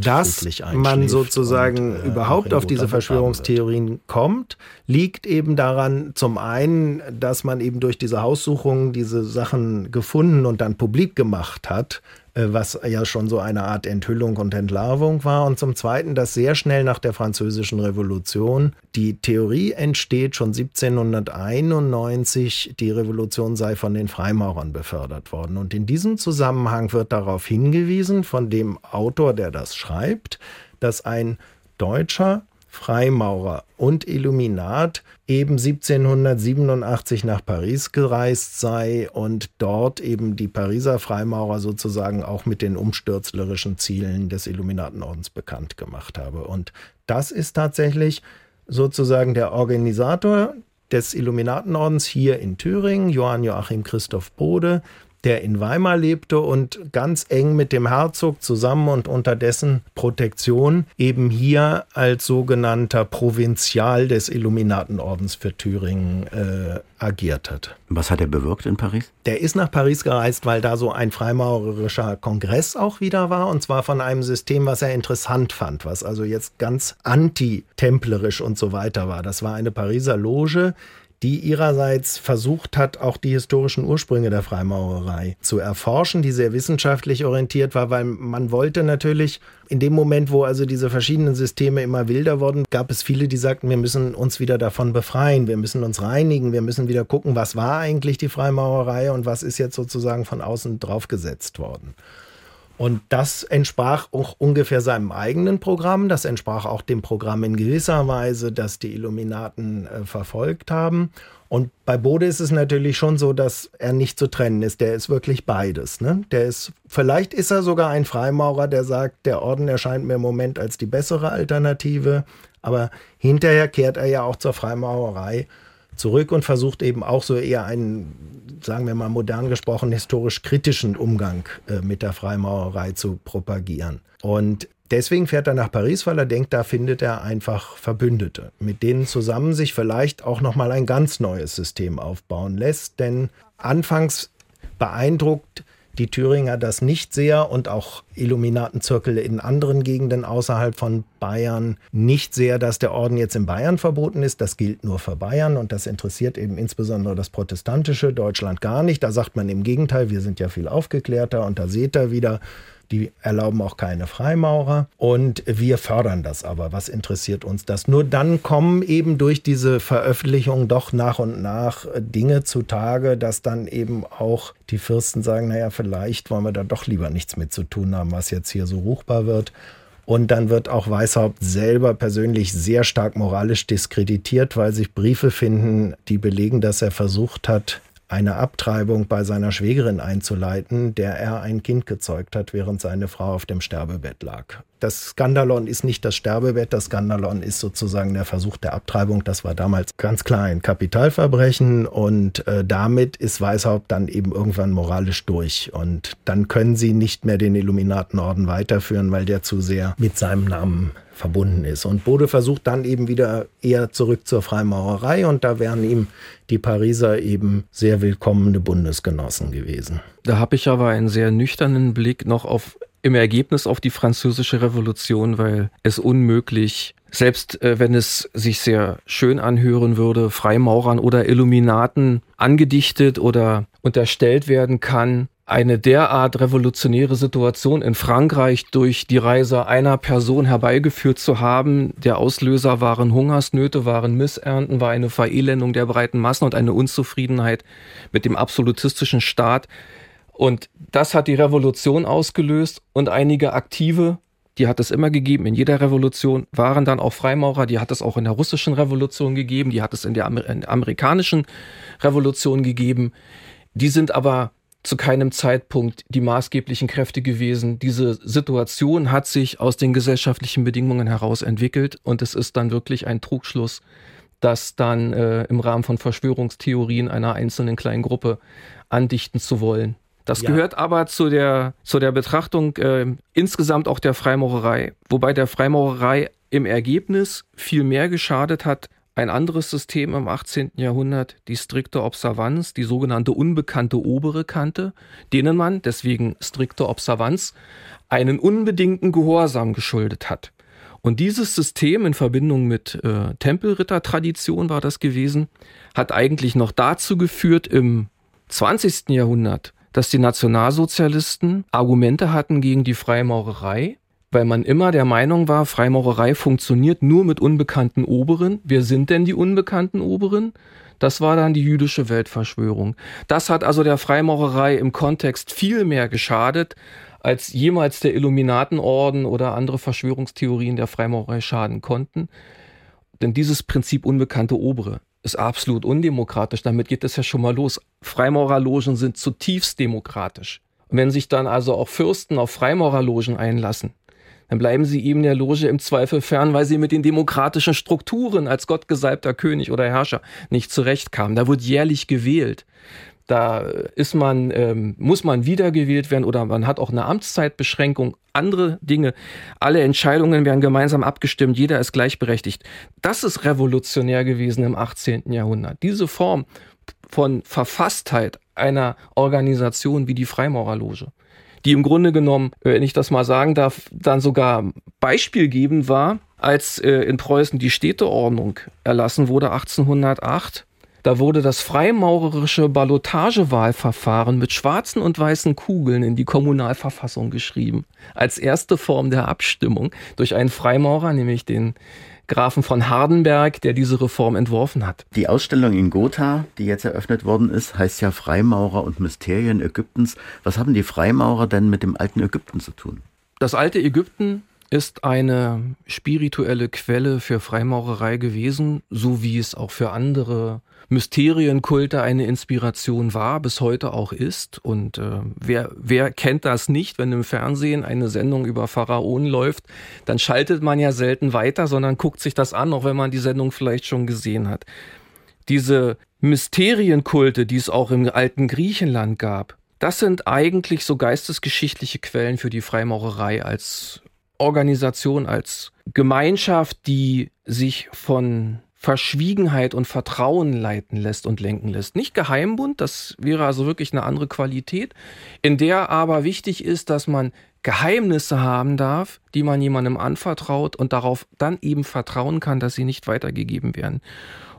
dass man sozusagen und, äh, überhaupt auf diese Verschwörungstheorien kommt, liegt eben daran, zum einen, dass man eben durch diese Haussuchungen diese Sachen gefunden und dann publik gemacht hat, was ja schon so eine Art Enthüllung und Entlarvung war. Und zum Zweiten, dass sehr schnell nach der Französischen Revolution die Theorie entsteht, schon 1791, die Revolution sei von den Freimaurern befördert worden. Und in diesem Zusammenhang wird darauf hingewiesen von dem Autor, der das schreibt, dass ein Deutscher Freimaurer und Illuminat eben 1787 nach Paris gereist sei und dort eben die Pariser Freimaurer sozusagen auch mit den umstürzlerischen Zielen des Illuminatenordens bekannt gemacht habe. Und das ist tatsächlich sozusagen der Organisator des Illuminatenordens hier in Thüringen, Johann Joachim Christoph Bode, der in Weimar lebte und ganz eng mit dem Herzog zusammen und unter dessen Protektion eben hier als sogenannter Provinzial des Illuminatenordens für Thüringen äh, agiert hat. Was hat er bewirkt in Paris? Der ist nach Paris gereist, weil da so ein freimaurerischer Kongress auch wieder war und zwar von einem System, was er interessant fand, was also jetzt ganz anti-templerisch und so weiter war. Das war eine Pariser Loge, die ihrerseits versucht hat, auch die historischen Ursprünge der Freimaurerei zu erforschen, die sehr wissenschaftlich orientiert war, weil man wollte natürlich in dem Moment, wo also diese verschiedenen Systeme immer wilder wurden, gab es viele, die sagten, wir müssen uns wieder davon befreien, wir müssen uns reinigen, wir müssen wieder gucken, was war eigentlich die Freimaurerei und was ist jetzt sozusagen von außen draufgesetzt worden. Und das entsprach auch ungefähr seinem eigenen Programm. Das entsprach auch dem Programm in gewisser Weise, das die Illuminaten äh, verfolgt haben. Und bei Bode ist es natürlich schon so, dass er nicht zu trennen ist. Der ist wirklich beides. Ne? Der ist, vielleicht ist er sogar ein Freimaurer, der sagt, der Orden erscheint mir im Moment als die bessere Alternative. Aber hinterher kehrt er ja auch zur Freimaurerei zurück und versucht eben auch so eher einen, sagen wir mal modern gesprochen, historisch kritischen Umgang äh, mit der Freimaurerei zu propagieren. Und deswegen fährt er nach Paris, weil er denkt, da findet er einfach Verbündete, mit denen zusammen sich vielleicht auch noch mal ein ganz neues System aufbauen lässt, denn anfangs beeindruckt die Thüringer das nicht sehr und auch Illuminatenzirkel in anderen Gegenden außerhalb von Bayern nicht sehr, dass der Orden jetzt in Bayern verboten ist. Das gilt nur für Bayern und das interessiert eben insbesondere das protestantische Deutschland gar nicht. Da sagt man im Gegenteil, wir sind ja viel aufgeklärter und da seht ihr wieder, die erlauben auch keine Freimaurer. Und wir fördern das aber. Was interessiert uns das? Nur dann kommen eben durch diese Veröffentlichung doch nach und nach Dinge zutage, dass dann eben auch die Fürsten sagen, naja, vielleicht wollen wir da doch lieber nichts mit zu tun haben, was jetzt hier so ruchbar wird. Und dann wird auch Weishaupt selber persönlich sehr stark moralisch diskreditiert, weil sich Briefe finden, die belegen, dass er versucht hat, eine Abtreibung bei seiner Schwägerin einzuleiten, der er ein Kind gezeugt hat, während seine Frau auf dem Sterbebett lag. Das Skandalon ist nicht das Sterbebett, das Skandalon ist sozusagen der Versuch der Abtreibung. Das war damals ganz klar ein Kapitalverbrechen und äh, damit ist Weishaupt dann eben irgendwann moralisch durch. Und dann können sie nicht mehr den Illuminatenorden weiterführen, weil der zu sehr mit seinem Namen verbunden ist. Und Bode versucht dann eben wieder eher zurück zur Freimaurerei und da wären ihm die Pariser eben sehr willkommene Bundesgenossen gewesen. Da habe ich aber einen sehr nüchternen Blick noch auf im Ergebnis auf die französische Revolution, weil es unmöglich selbst äh, wenn es sich sehr schön anhören würde, Freimaurern oder Illuminaten angedichtet oder unterstellt werden kann, eine derart revolutionäre Situation in Frankreich durch die Reise einer Person herbeigeführt zu haben. Der Auslöser waren Hungersnöte, waren Missernten, war eine Verelendung der breiten Massen und eine Unzufriedenheit mit dem absolutistischen Staat. Und das hat die Revolution ausgelöst und einige Aktive, die hat es immer gegeben, in jeder Revolution waren dann auch Freimaurer, die hat es auch in der russischen Revolution gegeben, die hat es in der, Amer in der amerikanischen Revolution gegeben. Die sind aber zu keinem Zeitpunkt die maßgeblichen Kräfte gewesen. Diese Situation hat sich aus den gesellschaftlichen Bedingungen heraus entwickelt und es ist dann wirklich ein Trugschluss, das dann äh, im Rahmen von Verschwörungstheorien einer einzelnen kleinen Gruppe andichten zu wollen. Das ja. gehört aber zu der, zu der Betrachtung äh, insgesamt auch der Freimaurerei, wobei der Freimaurerei im Ergebnis viel mehr geschadet hat, ein anderes System im 18. Jahrhundert, die strikte Observanz, die sogenannte unbekannte obere Kante, denen man, deswegen strikte Observanz, einen unbedingten Gehorsam geschuldet hat. Und dieses System in Verbindung mit äh, Tempelrittertradition war das gewesen, hat eigentlich noch dazu geführt im 20. Jahrhundert, dass die Nationalsozialisten Argumente hatten gegen die Freimaurerei, weil man immer der Meinung war, Freimaurerei funktioniert nur mit unbekannten Oberen. Wer sind denn die unbekannten Oberen? Das war dann die jüdische Weltverschwörung. Das hat also der Freimaurerei im Kontext viel mehr geschadet, als jemals der Illuminatenorden oder andere Verschwörungstheorien der Freimaurerei schaden konnten. Denn dieses Prinzip unbekannte Obere ist absolut undemokratisch. Damit geht es ja schon mal los. Freimaurerlogen sind zutiefst demokratisch. Und wenn sich dann also auch Fürsten auf Freimaurerlogen einlassen, dann bleiben sie ihm der Loge im Zweifel fern, weil sie mit den demokratischen Strukturen als gottgesalbter König oder Herrscher nicht zurechtkamen. Da wird jährlich gewählt. Da ist man, ähm, muss man wiedergewählt werden oder man hat auch eine Amtszeitbeschränkung, andere Dinge. Alle Entscheidungen werden gemeinsam abgestimmt, jeder ist gleichberechtigt. Das ist revolutionär gewesen im 18. Jahrhundert. Diese Form von Verfasstheit einer Organisation wie die Freimaurerloge die im Grunde genommen, äh, wenn ich das mal sagen darf, dann sogar beispielgebend war, als äh, in Preußen die Städteordnung erlassen wurde 1808. Da wurde das freimaurerische Ballotagewahlverfahren mit schwarzen und weißen Kugeln in die Kommunalverfassung geschrieben. Als erste Form der Abstimmung durch einen Freimaurer, nämlich den Grafen von Hardenberg, der diese Reform entworfen hat. Die Ausstellung in Gotha, die jetzt eröffnet worden ist, heißt ja Freimaurer und Mysterien Ägyptens. Was haben die Freimaurer denn mit dem alten Ägypten zu tun? Das alte Ägypten ist eine spirituelle Quelle für Freimaurerei gewesen, so wie es auch für andere Mysterienkulte eine Inspiration war, bis heute auch ist. Und äh, wer, wer kennt das nicht, wenn im Fernsehen eine Sendung über Pharaonen läuft, dann schaltet man ja selten weiter, sondern guckt sich das an, auch wenn man die Sendung vielleicht schon gesehen hat. Diese Mysterienkulte, die es auch im alten Griechenland gab, das sind eigentlich so geistesgeschichtliche Quellen für die Freimaurerei als Organisation, als Gemeinschaft, die sich von Verschwiegenheit und Vertrauen leiten lässt und lenken lässt. Nicht Geheimbund, das wäre also wirklich eine andere Qualität, in der aber wichtig ist, dass man Geheimnisse haben darf, die man jemandem anvertraut und darauf dann eben vertrauen kann, dass sie nicht weitergegeben werden.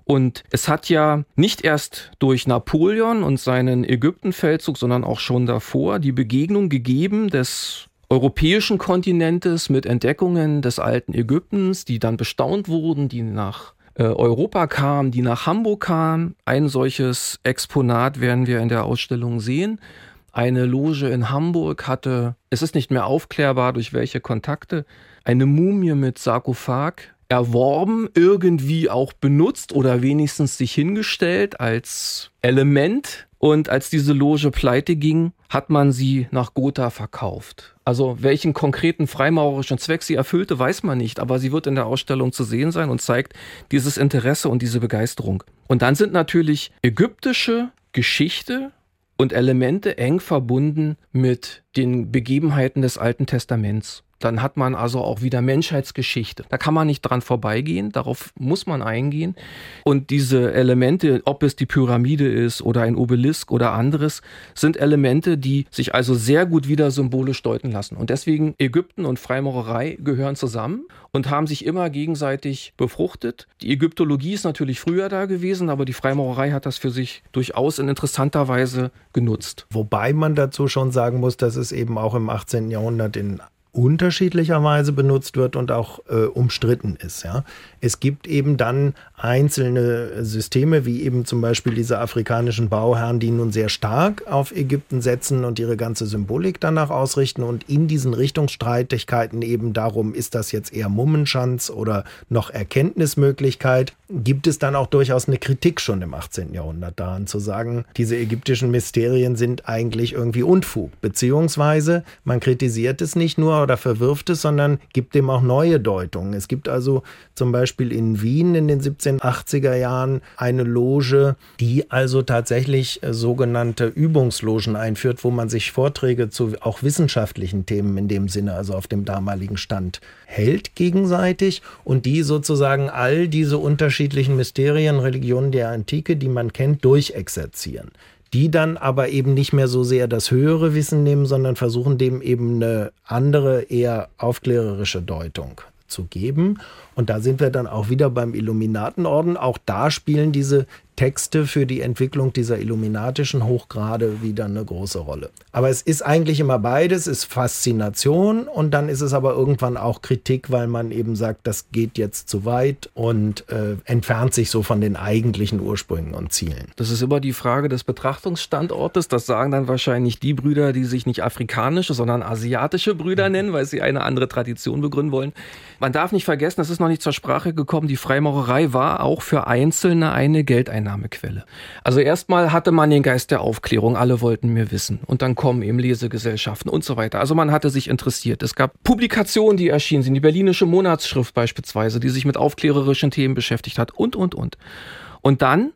Und es hat ja nicht erst durch Napoleon und seinen Ägyptenfeldzug, sondern auch schon davor die Begegnung gegeben des europäischen Kontinentes mit Entdeckungen des alten Ägyptens, die dann bestaunt wurden, die nach Europa kam, die nach Hamburg kam. Ein solches Exponat werden wir in der Ausstellung sehen. Eine Loge in Hamburg hatte, es ist nicht mehr aufklärbar durch welche Kontakte, eine Mumie mit Sarkophag erworben, irgendwie auch benutzt oder wenigstens sich hingestellt als Element und als diese Loge pleite ging, hat man sie nach Gotha verkauft. Also welchen konkreten freimaurerischen Zweck sie erfüllte, weiß man nicht, aber sie wird in der Ausstellung zu sehen sein und zeigt dieses Interesse und diese Begeisterung. Und dann sind natürlich ägyptische Geschichte und Elemente eng verbunden mit den Begebenheiten des Alten Testaments. Dann hat man also auch wieder Menschheitsgeschichte. Da kann man nicht dran vorbeigehen, darauf muss man eingehen. Und diese Elemente, ob es die Pyramide ist oder ein Obelisk oder anderes, sind Elemente, die sich also sehr gut wieder symbolisch deuten lassen. Und deswegen Ägypten und Freimaurerei gehören zusammen und haben sich immer gegenseitig befruchtet. Die Ägyptologie ist natürlich früher da gewesen, aber die Freimaurerei hat das für sich durchaus in interessanter Weise genutzt. Wobei man dazu schon sagen muss, dass es eben auch im 18. Jahrhundert in unterschiedlicherweise benutzt wird und auch äh, umstritten ist. Ja. Es gibt eben dann einzelne Systeme, wie eben zum Beispiel diese afrikanischen Bauherren, die nun sehr stark auf Ägypten setzen und ihre ganze Symbolik danach ausrichten und in diesen Richtungsstreitigkeiten eben darum, ist das jetzt eher Mummenschanz oder noch Erkenntnismöglichkeit, gibt es dann auch durchaus eine Kritik schon im 18. Jahrhundert daran zu sagen, diese ägyptischen Mysterien sind eigentlich irgendwie Unfug, beziehungsweise man kritisiert es nicht nur oder verwirft es, sondern gibt dem auch neue Deutungen. Es gibt also zum Beispiel in Wien in den 1780er Jahren eine Loge, die also tatsächlich äh, sogenannte Übungslogen einführt, wo man sich Vorträge zu auch wissenschaftlichen Themen in dem Sinne, also auf dem damaligen Stand, hält gegenseitig und die sozusagen all diese unterschiedlichen Mysterien, Religionen der Antike, die man kennt, durchexerzieren die dann aber eben nicht mehr so sehr das höhere Wissen nehmen, sondern versuchen dem eben eine andere, eher aufklärerische Deutung zu geben. Und da sind wir dann auch wieder beim Illuminatenorden. Auch da spielen diese Texte für die Entwicklung dieser illuminatischen Hochgrade wieder eine große Rolle. Aber es ist eigentlich immer beides, es ist Faszination und dann ist es aber irgendwann auch Kritik, weil man eben sagt, das geht jetzt zu weit und äh, entfernt sich so von den eigentlichen Ursprüngen und Zielen. Das ist immer die Frage des Betrachtungsstandortes. Das sagen dann wahrscheinlich die Brüder, die sich nicht afrikanische, sondern asiatische Brüder nennen, weil sie eine andere Tradition begründen wollen. Man darf nicht vergessen, das ist noch nicht zur Sprache gekommen, die Freimaurerei war auch für Einzelne eine Geldeinnahmequelle. Also erstmal hatte man den Geist der Aufklärung, alle wollten mehr wissen. Und dann kommen eben Lesegesellschaften und so weiter. Also man hatte sich interessiert. Es gab Publikationen, die erschienen sind, die Berlinische Monatsschrift beispielsweise, die sich mit aufklärerischen Themen beschäftigt hat und, und, und. Und dann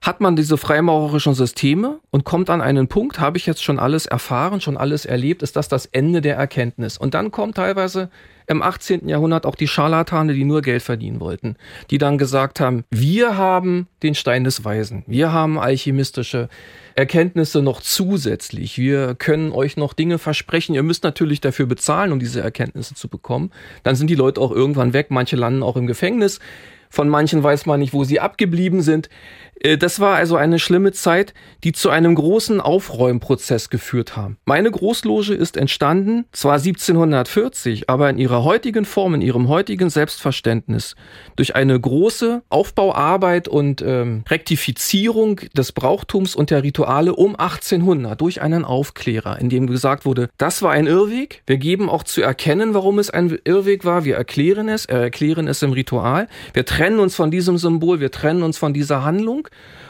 hat man diese freimaurerischen Systeme und kommt an einen Punkt, habe ich jetzt schon alles erfahren, schon alles erlebt, ist das das Ende der Erkenntnis. Und dann kommt teilweise im 18. Jahrhundert auch die Scharlatane, die nur Geld verdienen wollten, die dann gesagt haben, wir haben den Stein des Weisen, wir haben alchemistische Erkenntnisse noch zusätzlich, wir können euch noch Dinge versprechen, ihr müsst natürlich dafür bezahlen, um diese Erkenntnisse zu bekommen. Dann sind die Leute auch irgendwann weg, manche landen auch im Gefängnis. Von manchen weiß man nicht, wo sie abgeblieben sind. Äh, das war also eine schlimme Zeit, die zu einem großen Aufräumprozess geführt haben. Meine Großloge ist entstanden, zwar 1740, aber in ihrer heutigen Form, in ihrem heutigen Selbstverständnis, durch eine große Aufbauarbeit und ähm, Rektifizierung des Brauchtums und der Rituale um 1800 durch einen Aufklärer, in dem gesagt wurde, das war ein Irrweg. Wir geben auch zu erkennen, warum es ein Irrweg war. Wir erklären es, erklären es im Ritual. Wir trennen uns von diesem Symbol, wir trennen uns von dieser Handlung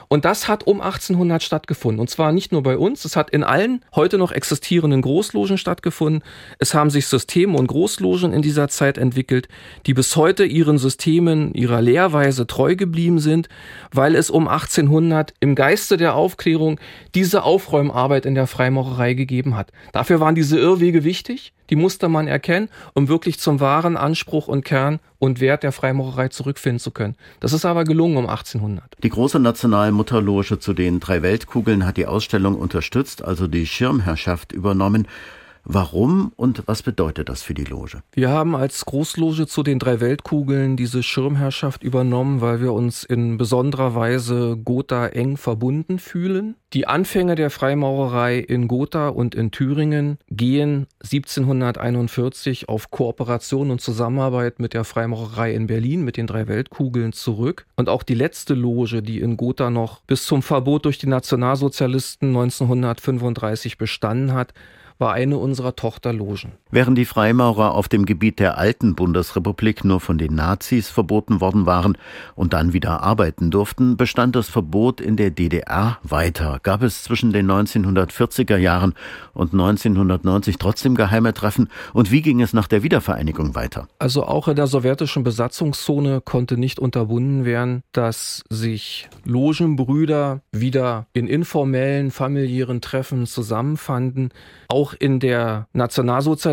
und das hat um 1800 stattgefunden. Und zwar nicht nur bei uns, es hat in allen heute noch existierenden Großlogen stattgefunden. Es haben sich Systeme und Großlogen in dieser Zeit entwickelt, die bis heute ihren Systemen, ihrer Lehrweise treu geblieben sind, weil es um 1800 im Geiste der Aufklärung diese Aufräumarbeit in der Freimaurerei gegeben hat. Dafür waren diese Irrwege wichtig die musste man erkennen, um wirklich zum wahren Anspruch und Kern und Wert der Freimaurerei zurückfinden zu können. Das ist aber gelungen um 1800. Die große Nationalmutterloge zu den drei Weltkugeln hat die Ausstellung unterstützt, also die Schirmherrschaft übernommen. Warum und was bedeutet das für die Loge? Wir haben als Großloge zu den drei Weltkugeln diese Schirmherrschaft übernommen, weil wir uns in besonderer Weise Gotha eng verbunden fühlen. Die Anfänge der Freimaurerei in Gotha und in Thüringen gehen 1741 auf Kooperation und Zusammenarbeit mit der Freimaurerei in Berlin, mit den drei Weltkugeln zurück. Und auch die letzte Loge, die in Gotha noch bis zum Verbot durch die Nationalsozialisten 1935 bestanden hat, war eine unserer Tochterlogen. Während die Freimaurer auf dem Gebiet der alten Bundesrepublik nur von den Nazis verboten worden waren und dann wieder arbeiten durften, bestand das Verbot in der DDR weiter. Gab es zwischen den 1940er Jahren und 1990 trotzdem geheime Treffen? Und wie ging es nach der Wiedervereinigung weiter? Also auch in der sowjetischen Besatzungszone konnte nicht unterbunden werden, dass sich Logenbrüder wieder in informellen, familiären Treffen zusammenfanden. Auch in der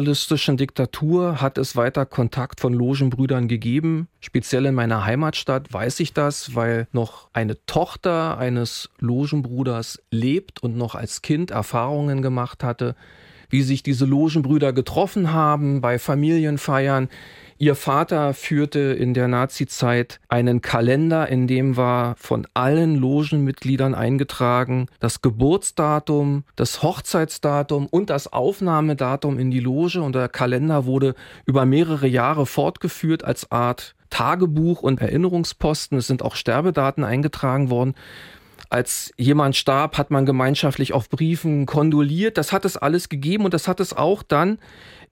nationalsozialistischen Diktatur hat es weiter Kontakt von Logenbrüdern gegeben. Speziell in meiner Heimatstadt weiß ich das, weil noch eine Tochter eines Logenbruders lebt und noch als Kind Erfahrungen gemacht hatte, wie sich diese Logenbrüder getroffen haben bei Familienfeiern, Ihr Vater führte in der Nazizeit einen Kalender, in dem war von allen Logenmitgliedern eingetragen das Geburtsdatum, das Hochzeitsdatum und das Aufnahmedatum in die Loge und der Kalender wurde über mehrere Jahre fortgeführt als Art Tagebuch und Erinnerungsposten. Es sind auch Sterbedaten eingetragen worden. Als jemand starb, hat man gemeinschaftlich auf Briefen kondoliert. Das hat es alles gegeben und das hat es auch dann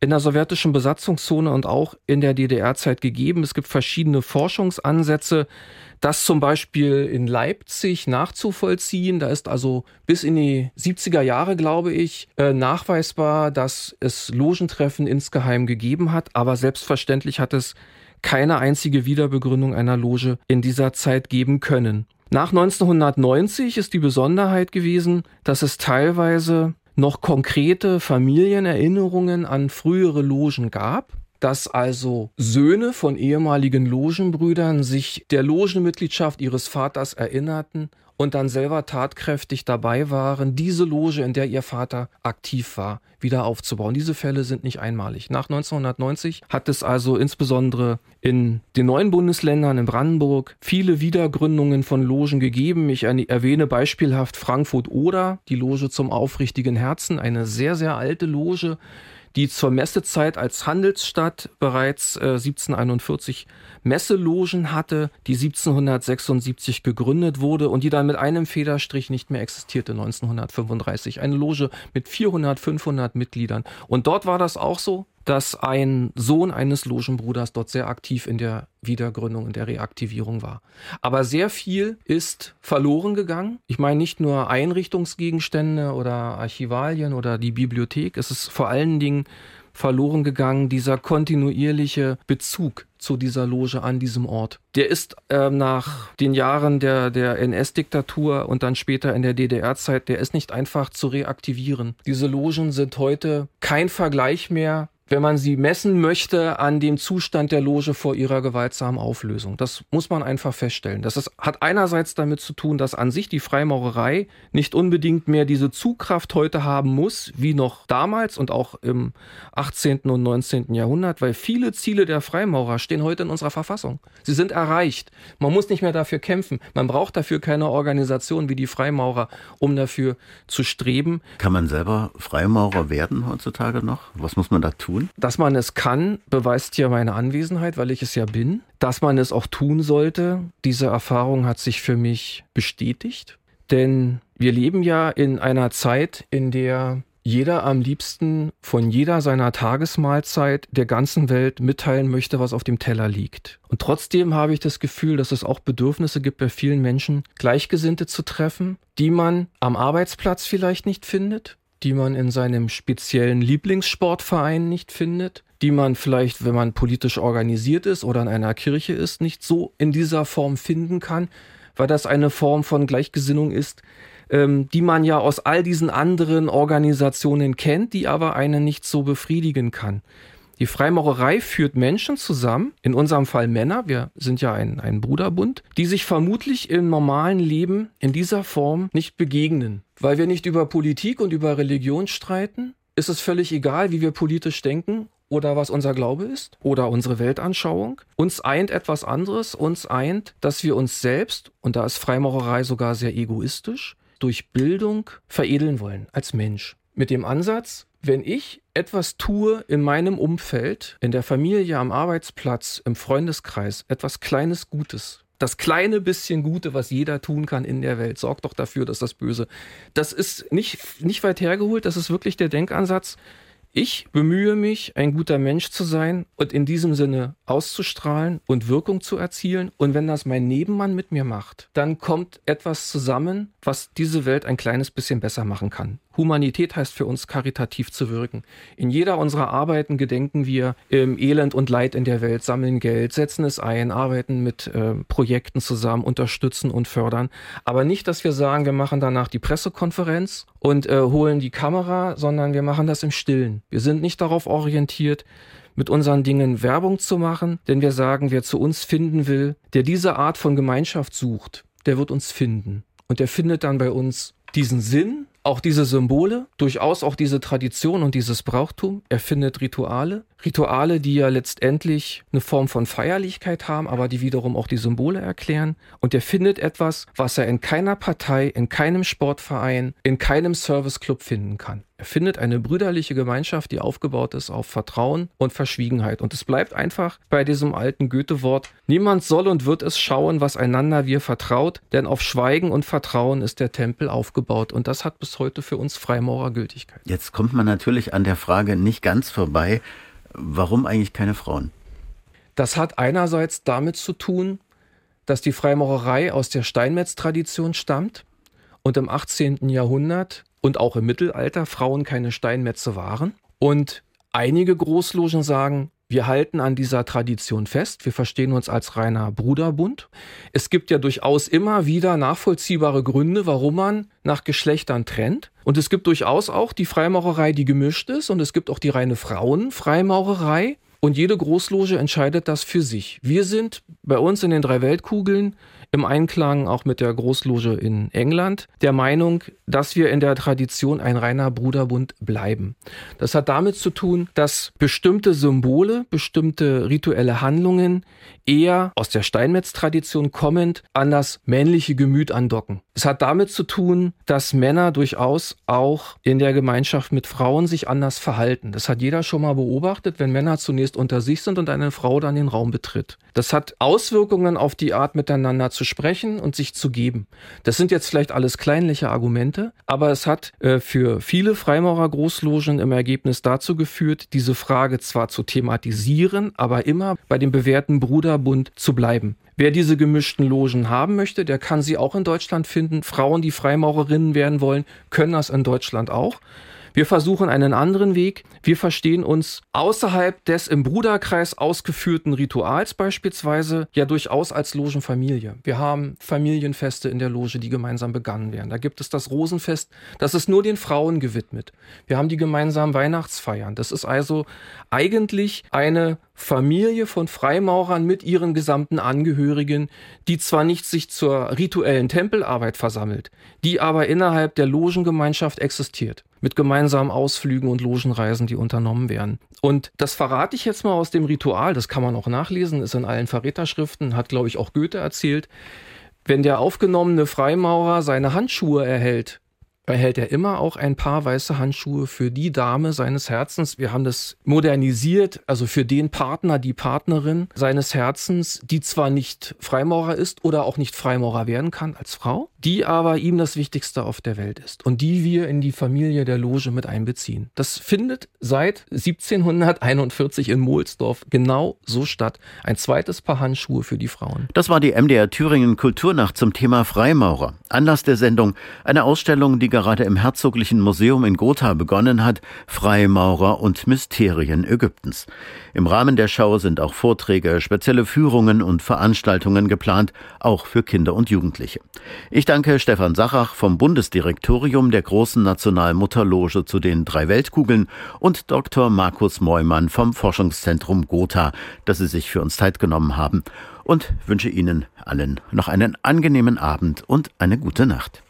in der sowjetischen Besatzungszone und auch in der DDR-Zeit gegeben. Es gibt verschiedene Forschungsansätze, das zum Beispiel in Leipzig nachzuvollziehen. Da ist also bis in die 70er Jahre, glaube ich, äh, nachweisbar, dass es Logentreffen insgeheim gegeben hat. Aber selbstverständlich hat es keine einzige Wiederbegründung einer Loge in dieser Zeit geben können. Nach 1990 ist die Besonderheit gewesen, dass es teilweise noch konkrete Familienerinnerungen an frühere Logen gab, dass also Söhne von ehemaligen Logenbrüdern sich der Logenmitgliedschaft ihres Vaters erinnerten und dann selber tatkräftig dabei waren, diese Loge, in der ihr Vater aktiv war, wieder aufzubauen. Diese Fälle sind nicht einmalig. Nach 1990 hat es also insbesondere in den neuen Bundesländern, in Brandenburg, viele Wiedergründungen von Logen gegeben. Ich erwähne beispielhaft Frankfurt-Oder, die Loge zum aufrichtigen Herzen, eine sehr, sehr alte Loge, die zur Messezeit als Handelsstadt bereits äh, 1741 Messelogen hatte, die 1776 gegründet wurde und die dann mit einem Federstrich nicht mehr existierte 1935. Eine Loge mit 400, 500 Mitgliedern. Und dort war das auch so, dass ein Sohn eines Logenbruders dort sehr aktiv in der Wiedergründung, in der Reaktivierung war. Aber sehr viel ist verloren gegangen. Ich meine nicht nur Einrichtungsgegenstände oder Archivalien oder die Bibliothek. Es ist vor allen Dingen verloren gegangen, dieser kontinuierliche Bezug zu dieser Loge an diesem Ort. Der ist äh, nach den Jahren der, der NS-Diktatur und dann später in der DDR-Zeit, der ist nicht einfach zu reaktivieren. Diese Logen sind heute kein Vergleich mehr wenn man sie messen möchte an dem Zustand der Loge vor ihrer gewaltsamen Auflösung. Das muss man einfach feststellen. Das ist, hat einerseits damit zu tun, dass an sich die Freimaurerei nicht unbedingt mehr diese Zugkraft heute haben muss, wie noch damals und auch im 18. und 19. Jahrhundert, weil viele Ziele der Freimaurer stehen heute in unserer Verfassung. Sie sind erreicht. Man muss nicht mehr dafür kämpfen. Man braucht dafür keine Organisation wie die Freimaurer, um dafür zu streben. Kann man selber Freimaurer werden heutzutage noch? Was muss man da tun? Tun? Dass man es kann, beweist ja meine Anwesenheit, weil ich es ja bin. Dass man es auch tun sollte, diese Erfahrung hat sich für mich bestätigt. Denn wir leben ja in einer Zeit, in der jeder am liebsten von jeder seiner Tagesmahlzeit der ganzen Welt mitteilen möchte, was auf dem Teller liegt. Und trotzdem habe ich das Gefühl, dass es auch Bedürfnisse gibt bei vielen Menschen, Gleichgesinnte zu treffen, die man am Arbeitsplatz vielleicht nicht findet, die man in seinem speziellen Lieblingssportverein nicht findet, die man vielleicht, wenn man politisch organisiert ist oder in einer Kirche ist, nicht so in dieser Form finden kann, weil das eine Form von Gleichgesinnung ist, ähm, die man ja aus all diesen anderen Organisationen kennt, die aber einen nicht so befriedigen kann. Die Freimaurerei führt Menschen zusammen, in unserem Fall Männer, wir sind ja ein, ein Bruderbund, die sich vermutlich im normalen Leben in dieser Form nicht begegnen. Weil wir nicht über Politik und über Religion streiten, ist es völlig egal, wie wir politisch denken oder was unser Glaube ist oder unsere Weltanschauung. Uns eint etwas anderes, uns eint, dass wir uns selbst, und da ist Freimaurerei sogar sehr egoistisch, durch Bildung veredeln wollen als Mensch. Mit dem Ansatz, wenn ich etwas tue in meinem Umfeld, in der Familie, am Arbeitsplatz, im Freundeskreis, etwas Kleines Gutes, das kleine bisschen Gute, was jeder tun kann in der Welt, sorgt doch dafür, dass das Böse. Das ist nicht, nicht weit hergeholt, das ist wirklich der Denkansatz. Ich bemühe mich, ein guter Mensch zu sein und in diesem Sinne auszustrahlen und Wirkung zu erzielen. Und wenn das mein Nebenmann mit mir macht, dann kommt etwas zusammen, was diese Welt ein kleines bisschen besser machen kann. Humanität heißt für uns karitativ zu wirken. In jeder unserer Arbeiten gedenken wir im Elend und Leid in der Welt, sammeln Geld, setzen es ein, arbeiten mit äh, Projekten zusammen, unterstützen und fördern. Aber nicht, dass wir sagen, wir machen danach die Pressekonferenz und äh, holen die Kamera, sondern wir machen das im Stillen. Wir sind nicht darauf orientiert, mit unseren Dingen Werbung zu machen, denn wir sagen, wer zu uns finden will, der diese Art von Gemeinschaft sucht, der wird uns finden. Und der findet dann bei uns diesen Sinn, auch diese Symbole, durchaus auch diese Tradition und dieses Brauchtum. Er findet Rituale, Rituale, die ja letztendlich eine Form von Feierlichkeit haben, aber die wiederum auch die Symbole erklären. Und er findet etwas, was er in keiner Partei, in keinem Sportverein, in keinem Serviceclub finden kann. Er findet eine brüderliche Gemeinschaft, die aufgebaut ist auf Vertrauen und Verschwiegenheit. Und es bleibt einfach bei diesem alten Goethe-Wort, niemand soll und wird es schauen, was einander wir vertraut, denn auf Schweigen und Vertrauen ist der Tempel aufgebaut. Und das hat bis heute für uns Freimaurer Gültigkeit. Jetzt kommt man natürlich an der Frage nicht ganz vorbei, Warum eigentlich keine Frauen? Das hat einerseits damit zu tun, dass die Freimaurerei aus der Steinmetz-Tradition stammt und im 18. Jahrhundert und auch im Mittelalter Frauen keine Steinmetze waren. Und einige Großlogen sagen, wir halten an dieser Tradition fest. Wir verstehen uns als reiner Bruderbund. Es gibt ja durchaus immer wieder nachvollziehbare Gründe, warum man nach Geschlechtern trennt. Und es gibt durchaus auch die Freimaurerei, die gemischt ist. Und es gibt auch die reine Frauenfreimaurerei. Und jede Großloge entscheidet das für sich. Wir sind bei uns in den drei Weltkugeln im Einklang auch mit der Großloge in England der Meinung, dass wir in der Tradition ein reiner Bruderbund bleiben. Das hat damit zu tun, dass bestimmte Symbole, bestimmte rituelle Handlungen eher aus der Steinmetz-Tradition kommend an das männliche Gemüt andocken. Es hat damit zu tun, dass Männer durchaus auch in der Gemeinschaft mit Frauen sich anders verhalten. Das hat jeder schon mal beobachtet, wenn Männer zunächst unter sich sind und eine Frau dann den Raum betritt. Das hat Auswirkungen auf die Art miteinander zu sprechen und sich zu geben. Das sind jetzt vielleicht alles kleinliche Argumente, aber es hat äh, für viele Freimaurer Großlogen im Ergebnis dazu geführt, diese Frage zwar zu thematisieren, aber immer bei dem bewährten Bruderbund zu bleiben. Wer diese gemischten Logen haben möchte, der kann sie auch in Deutschland finden. Frauen, die Freimaurerinnen werden wollen, können das in Deutschland auch. Wir versuchen einen anderen Weg. Wir verstehen uns außerhalb des im Bruderkreis ausgeführten Rituals beispielsweise ja durchaus als Logenfamilie. Wir haben Familienfeste in der Loge, die gemeinsam begangen werden. Da gibt es das Rosenfest, das ist nur den Frauen gewidmet. Wir haben die gemeinsamen Weihnachtsfeiern. Das ist also eigentlich eine Familie von Freimaurern mit ihren gesamten Angehörigen, die zwar nicht sich zur rituellen Tempelarbeit versammelt, die aber innerhalb der Logengemeinschaft existiert mit gemeinsamen Ausflügen und Logenreisen, die unternommen werden. Und das verrate ich jetzt mal aus dem Ritual, das kann man auch nachlesen, ist in allen Verräterschriften, hat, glaube ich, auch Goethe erzählt. Wenn der aufgenommene Freimaurer seine Handschuhe erhält, erhält er immer auch ein paar weiße Handschuhe für die Dame seines Herzens. Wir haben das modernisiert, also für den Partner, die Partnerin seines Herzens, die zwar nicht Freimaurer ist oder auch nicht Freimaurer werden kann als Frau, die aber ihm das Wichtigste auf der Welt ist und die wir in die Familie der Loge mit einbeziehen. Das findet seit 1741 in Mohlsdorf genau so statt. Ein zweites Paar Handschuhe für die Frauen. Das war die MDR Thüringen Kulturnacht zum Thema Freimaurer. Anlass der Sendung eine Ausstellung, die gerade im Herzoglichen Museum in Gotha begonnen hat, Freimaurer und Mysterien Ägyptens. Im Rahmen der Schau sind auch Vorträge, spezielle Führungen und Veranstaltungen geplant, auch für Kinder und Jugendliche. Ich danke Stefan Sachach vom Bundesdirektorium der Großen Nationalmutterloge zu den drei Weltkugeln und Dr. Markus Meumann vom Forschungszentrum Gotha, dass Sie sich für uns Zeit genommen haben und wünsche Ihnen allen noch einen angenehmen Abend und eine gute Nacht.